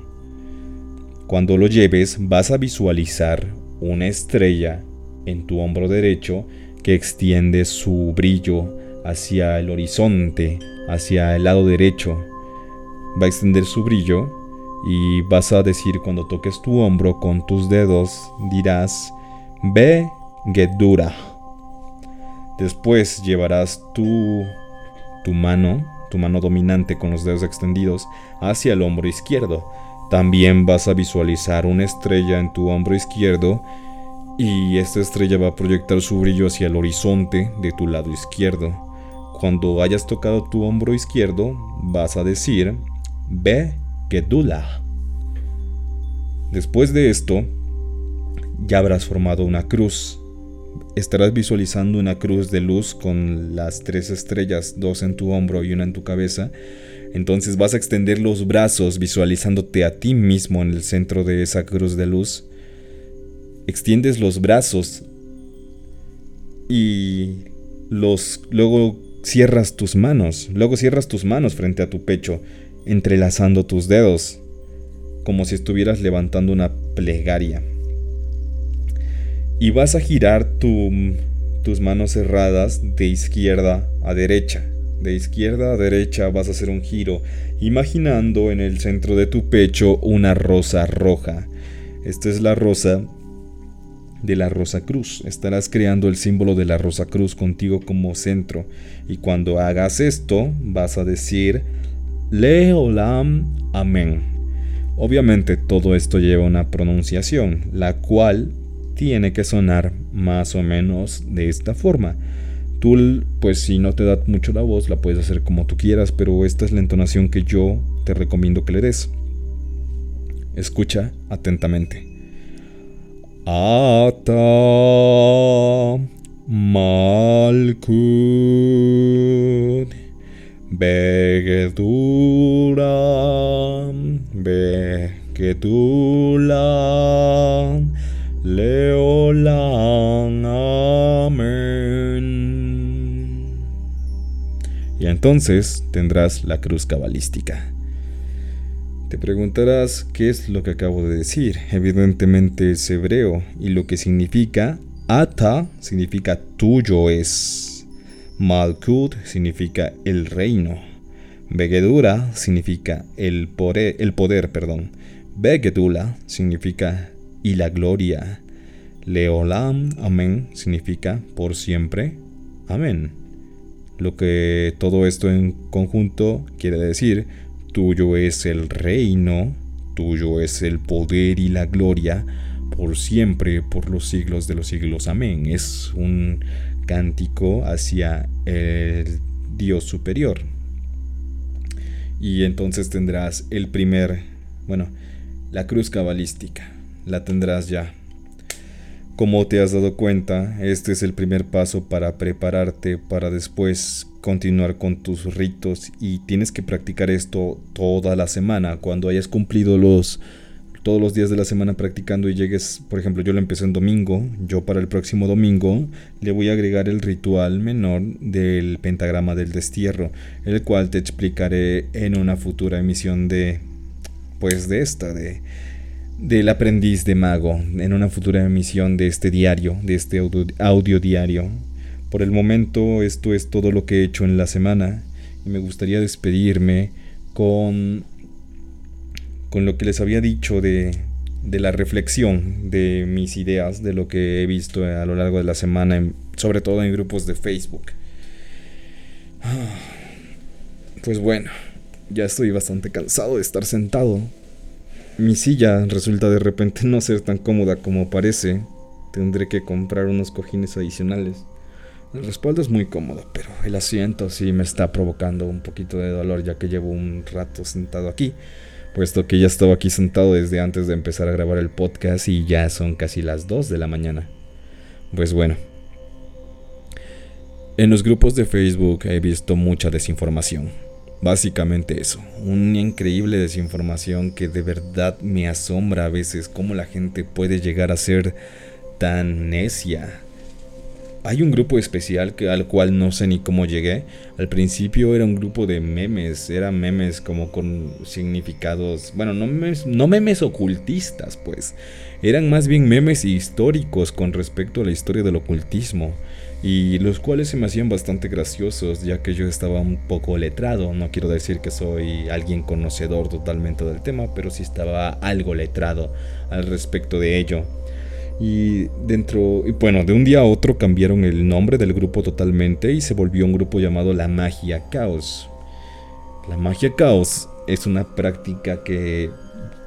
Cuando lo lleves vas a visualizar una estrella en tu hombro derecho que extiende su brillo hacia el horizonte, hacia el lado derecho. Va a extender su brillo y vas a decir cuando toques tu hombro con tus dedos, dirás, Ve Gedura. Después llevarás tu, tu mano, tu mano dominante con los dedos extendidos, hacia el hombro izquierdo. También vas a visualizar una estrella en tu hombro izquierdo y esta estrella va a proyectar su brillo hacia el horizonte de tu lado izquierdo. Cuando hayas tocado tu hombro izquierdo, vas a decir, Ve Gedula. Después de esto, ya habrás formado una cruz. Estarás visualizando una cruz de luz con las tres estrellas, dos en tu hombro y una en tu cabeza. Entonces vas a extender los brazos visualizándote a ti mismo en el centro de esa cruz de luz extiendes los brazos y los luego cierras tus manos, luego cierras tus manos frente a tu pecho, entrelazando tus dedos, como si estuvieras levantando una plegaria. Y vas a girar tus manos cerradas de izquierda a derecha. De izquierda a derecha vas a hacer un giro, imaginando en el centro de tu pecho una rosa roja. Esta es la rosa de la Rosa Cruz. Estarás creando el símbolo de la Rosa Cruz contigo como centro. Y cuando hagas esto, vas a decir Leolam Amén. Obviamente todo esto lleva una pronunciación, la cual tiene que sonar más o menos de esta forma. Tú, pues si no te da mucho la voz, la puedes hacer como tú quieras, pero esta es la entonación que yo te recomiendo que le des. Escucha atentamente. Ata Malkut Begedura Begedula Leolan Amén Y entonces tendrás la cruz cabalística. Preguntarás qué es lo que acabo de decir. Evidentemente es hebreo y lo que significa Ata significa tuyo es. Malkut significa el reino. Begedura significa el poder, el poder, perdón. Begedula significa y la gloria. Leolam, amén, significa por siempre. Amén. Lo que todo esto en conjunto quiere decir Tuyo es el reino, tuyo es el poder y la gloria, por siempre, por los siglos de los siglos. Amén. Es un cántico hacia el Dios superior. Y entonces tendrás el primer, bueno, la cruz cabalística, la tendrás ya. Como te has dado cuenta, este es el primer paso para prepararte para después continuar con tus ritos y tienes que practicar esto toda la semana. Cuando hayas cumplido los todos los días de la semana practicando y llegues, por ejemplo, yo lo empecé en domingo, yo para el próximo domingo le voy a agregar el ritual menor del pentagrama del destierro, el cual te explicaré en una futura emisión de pues de esta de del aprendiz de mago, en una futura emisión de este diario, de este audio diario. Por el momento esto es todo lo que he hecho en la semana y me gustaría despedirme con con lo que les había dicho de, de la reflexión de mis ideas, de lo que he visto a lo largo de la semana, sobre todo en grupos de Facebook. Pues bueno, ya estoy bastante cansado de estar sentado. Mi silla resulta de repente no ser tan cómoda como parece. Tendré que comprar unos cojines adicionales. El respaldo es muy cómodo, pero el asiento sí me está provocando un poquito de dolor ya que llevo un rato sentado aquí puesto que ya estaba aquí sentado desde antes de empezar a grabar el podcast y ya son casi las 2 de la mañana. Pues bueno. En los grupos de Facebook he visto mucha desinformación. Básicamente eso, una increíble desinformación que de verdad me asombra a veces cómo la gente puede llegar a ser tan necia hay un grupo especial que, al cual no sé ni cómo llegué. Al principio era un grupo de memes, eran memes como con significados, bueno, no memes, no memes ocultistas, pues. Eran más bien memes históricos con respecto a la historia del ocultismo. Y los cuales se me hacían bastante graciosos, ya que yo estaba un poco letrado. No quiero decir que soy alguien conocedor totalmente del tema, pero sí estaba algo letrado al respecto de ello. Y dentro, bueno, de un día a otro cambiaron el nombre del grupo totalmente y se volvió un grupo llamado La Magia Caos. La Magia Caos es una práctica que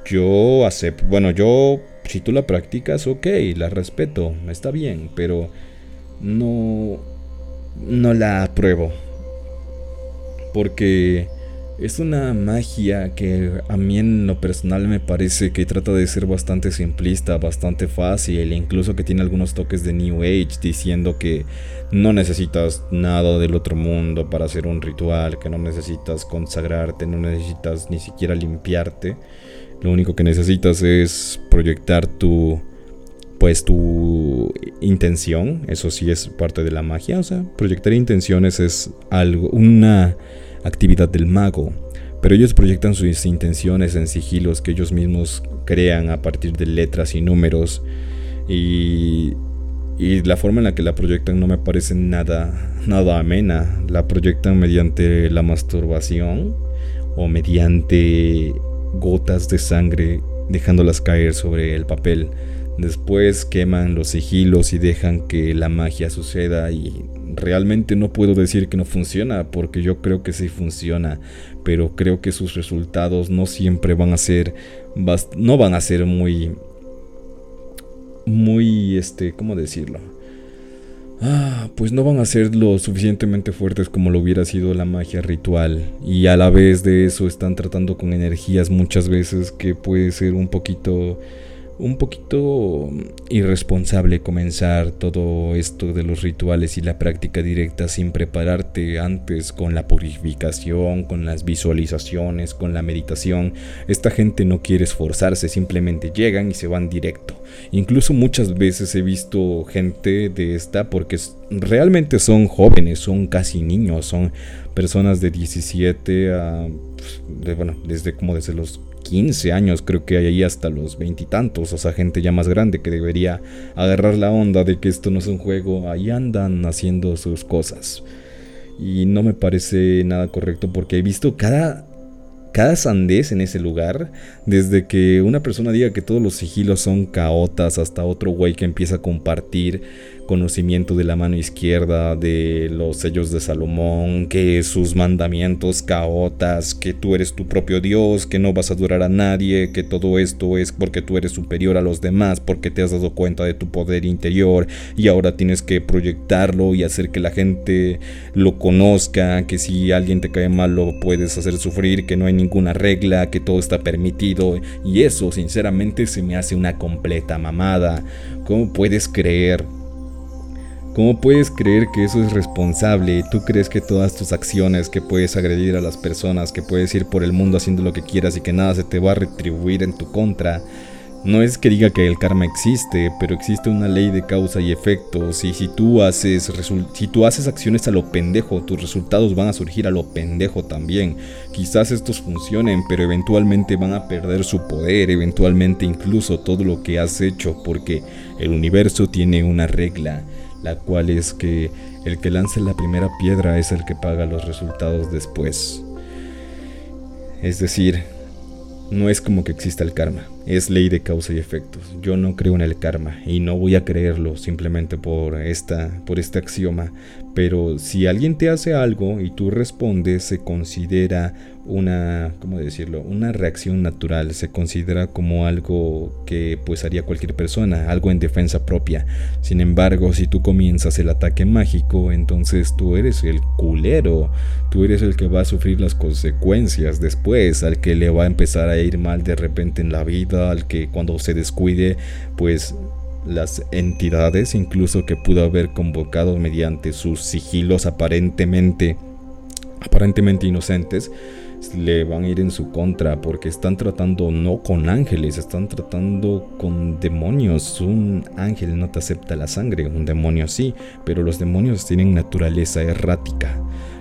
yo acepto. Bueno, yo, si tú la practicas, ok, la respeto, está bien, pero no, no la apruebo. Porque es una magia que a mí en lo personal me parece que trata de ser bastante simplista, bastante fácil, incluso que tiene algunos toques de New Age diciendo que no necesitas nada del otro mundo para hacer un ritual, que no necesitas consagrarte, no necesitas ni siquiera limpiarte. Lo único que necesitas es proyectar tu pues tu intención, eso sí es parte de la magia, o sea, proyectar intenciones es algo una actividad del mago, pero ellos proyectan sus intenciones en sigilos que ellos mismos crean a partir de letras y números y, y la forma en la que la proyectan no me parece nada, nada amena. La proyectan mediante la masturbación o mediante gotas de sangre dejándolas caer sobre el papel. Después queman los sigilos y dejan que la magia suceda y realmente no puedo decir que no funciona porque yo creo que sí funciona, pero creo que sus resultados no siempre van a ser no van a ser muy muy este, ¿cómo decirlo? Ah, pues no van a ser lo suficientemente fuertes como lo hubiera sido la magia ritual y a la vez de eso están tratando con energías muchas veces que puede ser un poquito un poquito irresponsable comenzar todo esto de los rituales y la práctica directa sin prepararte antes con la purificación, con las visualizaciones, con la meditación. Esta gente no quiere esforzarse, simplemente llegan y se van directo. Incluso muchas veces he visto gente de esta porque realmente son jóvenes, son casi niños, son personas de 17 a, bueno, desde como desde los 15 años, creo que hay ahí hasta los veintitantos, o sea, gente ya más grande que debería agarrar la onda de que esto no es un juego, ahí andan haciendo sus cosas. Y no me parece nada correcto porque he visto cada cada sandez en ese lugar, desde que una persona diga que todos los sigilos son caotas hasta otro güey que empieza a compartir conocimiento de la mano izquierda, de los sellos de Salomón, que sus mandamientos caotas, que tú eres tu propio Dios, que no vas a durar a nadie, que todo esto es porque tú eres superior a los demás, porque te has dado cuenta de tu poder interior y ahora tienes que proyectarlo y hacer que la gente lo conozca, que si alguien te cae mal lo puedes hacer sufrir, que no hay ninguna regla, que todo está permitido y eso sinceramente se me hace una completa mamada. ¿Cómo puedes creer ¿Cómo puedes creer que eso es responsable? ¿Tú crees que todas tus acciones, que puedes agredir a las personas, que puedes ir por el mundo haciendo lo que quieras y que nada se te va a retribuir en tu contra? No es que diga que el karma existe, pero existe una ley de causa y efecto. Y si tú haces si tú haces acciones a lo pendejo, tus resultados van a surgir a lo pendejo también. Quizás estos funcionen, pero eventualmente van a perder su poder, eventualmente incluso todo lo que has hecho, porque el universo tiene una regla la cual es que el que lance la primera piedra es el que paga los resultados después. Es decir, no es como que exista el karma, es ley de causa y efectos. Yo no creo en el karma y no voy a creerlo simplemente por esta por este axioma, pero si alguien te hace algo y tú respondes, se considera una, ¿cómo decirlo? Una reacción natural, se considera como algo que pues haría cualquier persona, algo en defensa propia. Sin embargo, si tú comienzas el ataque mágico, entonces tú eres el culero, tú eres el que va a sufrir las consecuencias después, al que le va a empezar a ir mal de repente en la vida, al que cuando se descuide, pues las entidades incluso que pudo haber convocado mediante sus sigilos aparentemente aparentemente inocentes le van a ir en su contra porque están tratando no con ángeles, están tratando con demonios. Un ángel no te acepta la sangre, un demonio sí, pero los demonios tienen naturaleza errática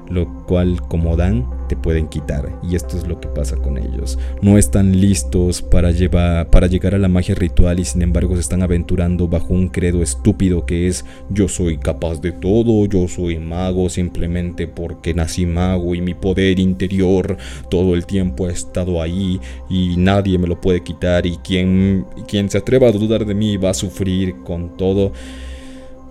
lo cual como dan te pueden quitar y esto es lo que pasa con ellos. No están listos para, llevar, para llegar a la magia ritual y sin embargo se están aventurando bajo un credo estúpido que es yo soy capaz de todo, yo soy mago simplemente porque nací mago y mi poder interior todo el tiempo ha estado ahí y nadie me lo puede quitar y quien, quien se atreva a dudar de mí va a sufrir con todo.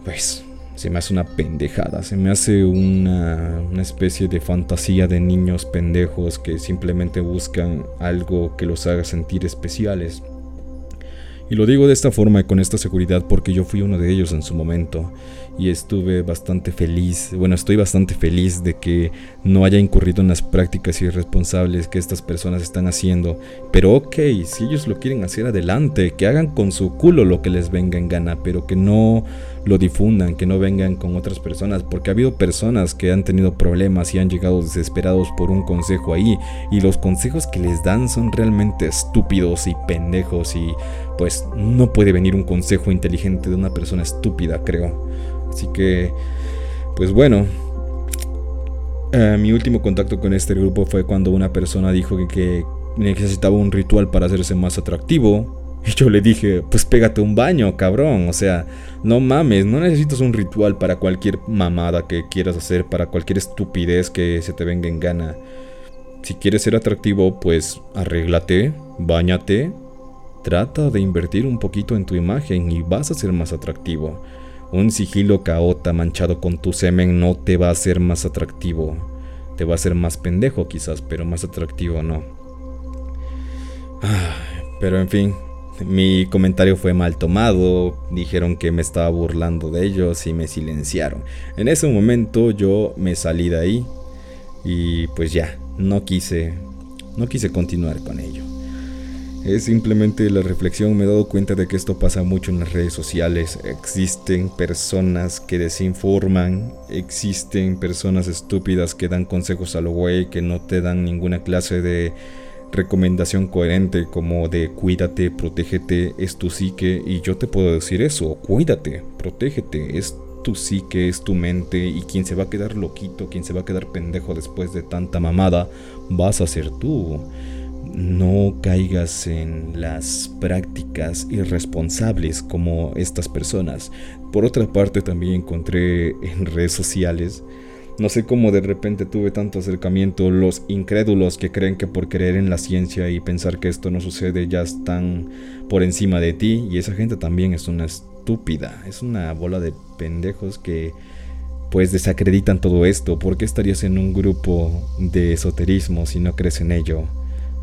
Pues se me hace una pendejada, se me hace una, una, especie de fantasía de niños pendejos que simplemente buscan algo que los haga sentir especiales. Y lo digo de esta forma y con esta seguridad porque yo fui uno de ellos en su momento y estuve bastante feliz, bueno, estoy bastante feliz de que no haya incurrido en las prácticas irresponsables que estas personas están haciendo. Pero ok, si ellos lo quieren hacer adelante, que hagan con su culo lo que les venga en gana, pero que no lo difundan, que no vengan con otras personas, porque ha habido personas que han tenido problemas y han llegado desesperados por un consejo ahí, y los consejos que les dan son realmente estúpidos y pendejos, y pues no puede venir un consejo inteligente de una persona estúpida, creo. Así que, pues bueno, eh, mi último contacto con este grupo fue cuando una persona dijo que, que necesitaba un ritual para hacerse más atractivo. Y yo le dije, pues pégate un baño, cabrón. O sea, no mames, no necesitas un ritual para cualquier mamada que quieras hacer, para cualquier estupidez que se te venga en gana. Si quieres ser atractivo, pues arréglate, bañate, trata de invertir un poquito en tu imagen y vas a ser más atractivo. Un sigilo caota manchado con tu semen no te va a hacer más atractivo. Te va a hacer más pendejo quizás, pero más atractivo no. pero en fin, mi comentario fue mal tomado, dijeron que me estaba burlando de ellos y me silenciaron. En ese momento yo me salí de ahí y pues ya, no quise no quise continuar con ello. Es simplemente la reflexión, me he dado cuenta de que esto pasa mucho en las redes sociales. Existen personas que desinforman, existen personas estúpidas que dan consejos a lo güey, que no te dan ninguna clase de recomendación coherente como de cuídate, protégete, es tu psique y yo te puedo decir eso, cuídate, protégete, es tu psique, es tu mente y quien se va a quedar loquito, quien se va a quedar pendejo después de tanta mamada, vas a ser tú no caigas en las prácticas irresponsables como estas personas. Por otra parte, también encontré en redes sociales No sé cómo de repente tuve tanto acercamiento. Los incrédulos que creen que por creer en la ciencia y pensar que esto no sucede ya están por encima de ti. Y esa gente también es una estúpida. Es una bola de pendejos que pues desacreditan todo esto. ¿Por qué estarías en un grupo de esoterismo si no crees en ello?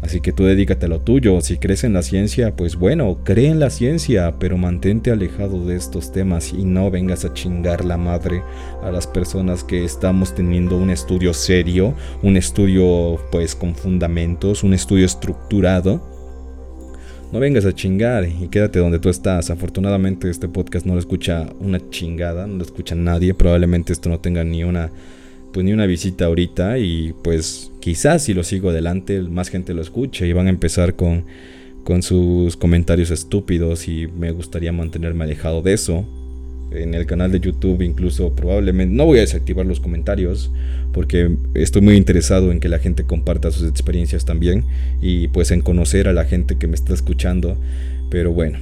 Así que tú dedícate a lo tuyo. Si crees en la ciencia, pues bueno, cree en la ciencia, pero mantente alejado de estos temas y no vengas a chingar la madre a las personas que estamos teniendo un estudio serio, un estudio pues con fundamentos, un estudio estructurado. No vengas a chingar y quédate donde tú estás. Afortunadamente este podcast no lo escucha una chingada, no lo escucha nadie. Probablemente esto no tenga ni una pues ni una visita ahorita y pues quizás si lo sigo adelante más gente lo escuche y van a empezar con, con sus comentarios estúpidos y me gustaría mantenerme alejado de eso. En el canal de YouTube incluso probablemente no voy a desactivar los comentarios porque estoy muy interesado en que la gente comparta sus experiencias también y pues en conocer a la gente que me está escuchando. Pero bueno,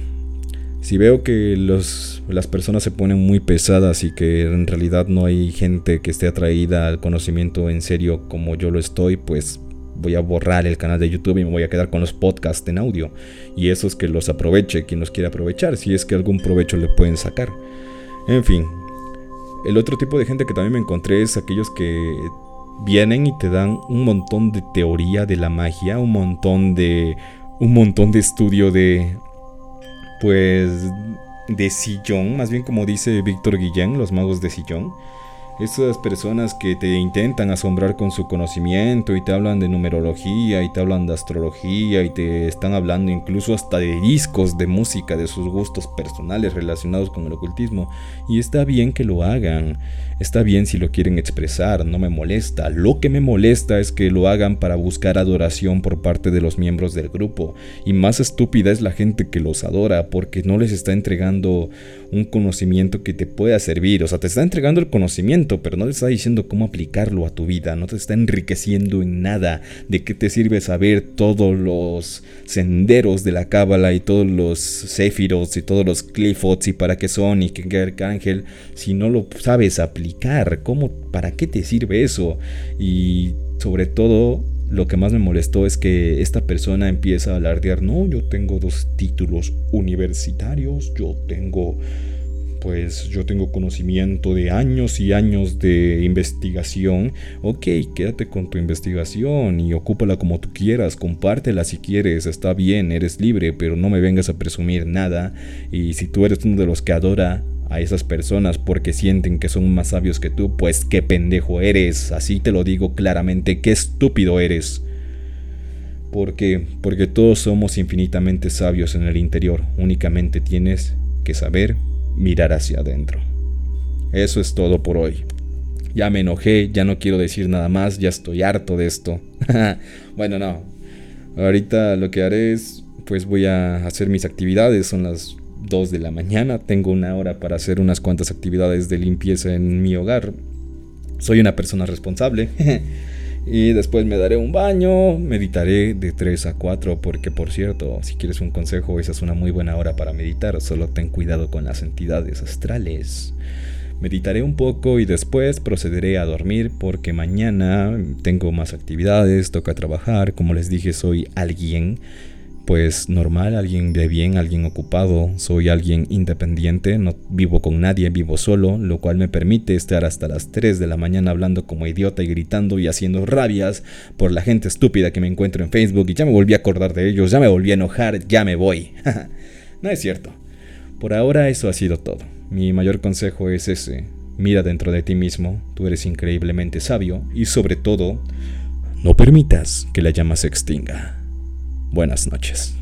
si veo que los, las personas se ponen muy pesadas y que en realidad no hay gente que esté atraída al conocimiento en serio como yo lo estoy, pues voy a borrar el canal de YouTube y me voy a quedar con los podcasts en audio. Y eso es que los aproveche quien los quiera aprovechar, si es que algún provecho le pueden sacar. En fin, el otro tipo de gente que también me encontré es aquellos que vienen y te dan un montón de teoría de la magia, un montón de un montón de estudio de pues de sillón, más bien como dice Víctor Guillén, los magos de sillón. Esas personas que te intentan asombrar con su conocimiento y te hablan de numerología y te hablan de astrología y te están hablando incluso hasta de discos de música, de sus gustos personales relacionados con el ocultismo. Y está bien que lo hagan. Está bien si lo quieren expresar, no me molesta. Lo que me molesta es que lo hagan para buscar adoración por parte de los miembros del grupo. Y más estúpida es la gente que los adora porque no les está entregando un conocimiento que te pueda servir. O sea, te está entregando el conocimiento, pero no te está diciendo cómo aplicarlo a tu vida. No te está enriqueciendo en nada. ¿De qué te sirve saber todos los senderos de la cábala y todos los Sephiroths y todos los Cliffots y para qué son y qué ángel si no lo sabes aplicar? ¿Cómo, ¿Para qué te sirve eso? Y sobre todo, lo que más me molestó es que esta persona empieza a alardear, no, yo tengo dos títulos universitarios, yo tengo pues yo tengo conocimiento de años y años de investigación. Ok, quédate con tu investigación y ocúpala como tú quieras, compártela si quieres, está bien, eres libre, pero no me vengas a presumir nada. Y si tú eres uno de los que adora a esas personas porque sienten que son más sabios que tú, pues qué pendejo eres, así te lo digo claramente, qué estúpido eres. Porque porque todos somos infinitamente sabios en el interior, únicamente tienes que saber mirar hacia adentro. Eso es todo por hoy. Ya me enojé, ya no quiero decir nada más, ya estoy harto de esto. bueno, no. Ahorita lo que haré es pues voy a hacer mis actividades, son las 2 de la mañana, tengo una hora para hacer unas cuantas actividades de limpieza en mi hogar. Soy una persona responsable. y después me daré un baño, meditaré de 3 a 4 porque por cierto, si quieres un consejo, esa es una muy buena hora para meditar, solo ten cuidado con las entidades astrales. Meditaré un poco y después procederé a dormir porque mañana tengo más actividades, toca trabajar, como les dije soy alguien pues normal, alguien de bien, alguien ocupado, soy alguien independiente, no vivo con nadie, vivo solo, lo cual me permite estar hasta las 3 de la mañana hablando como idiota y gritando y haciendo rabias por la gente estúpida que me encuentro en Facebook y ya me volví a acordar de ellos, ya me volví a enojar, ya me voy. no es cierto. Por ahora eso ha sido todo. Mi mayor consejo es ese. Mira dentro de ti mismo, tú eres increíblemente sabio y sobre todo, no permitas que la llama se extinga. Buenas noches.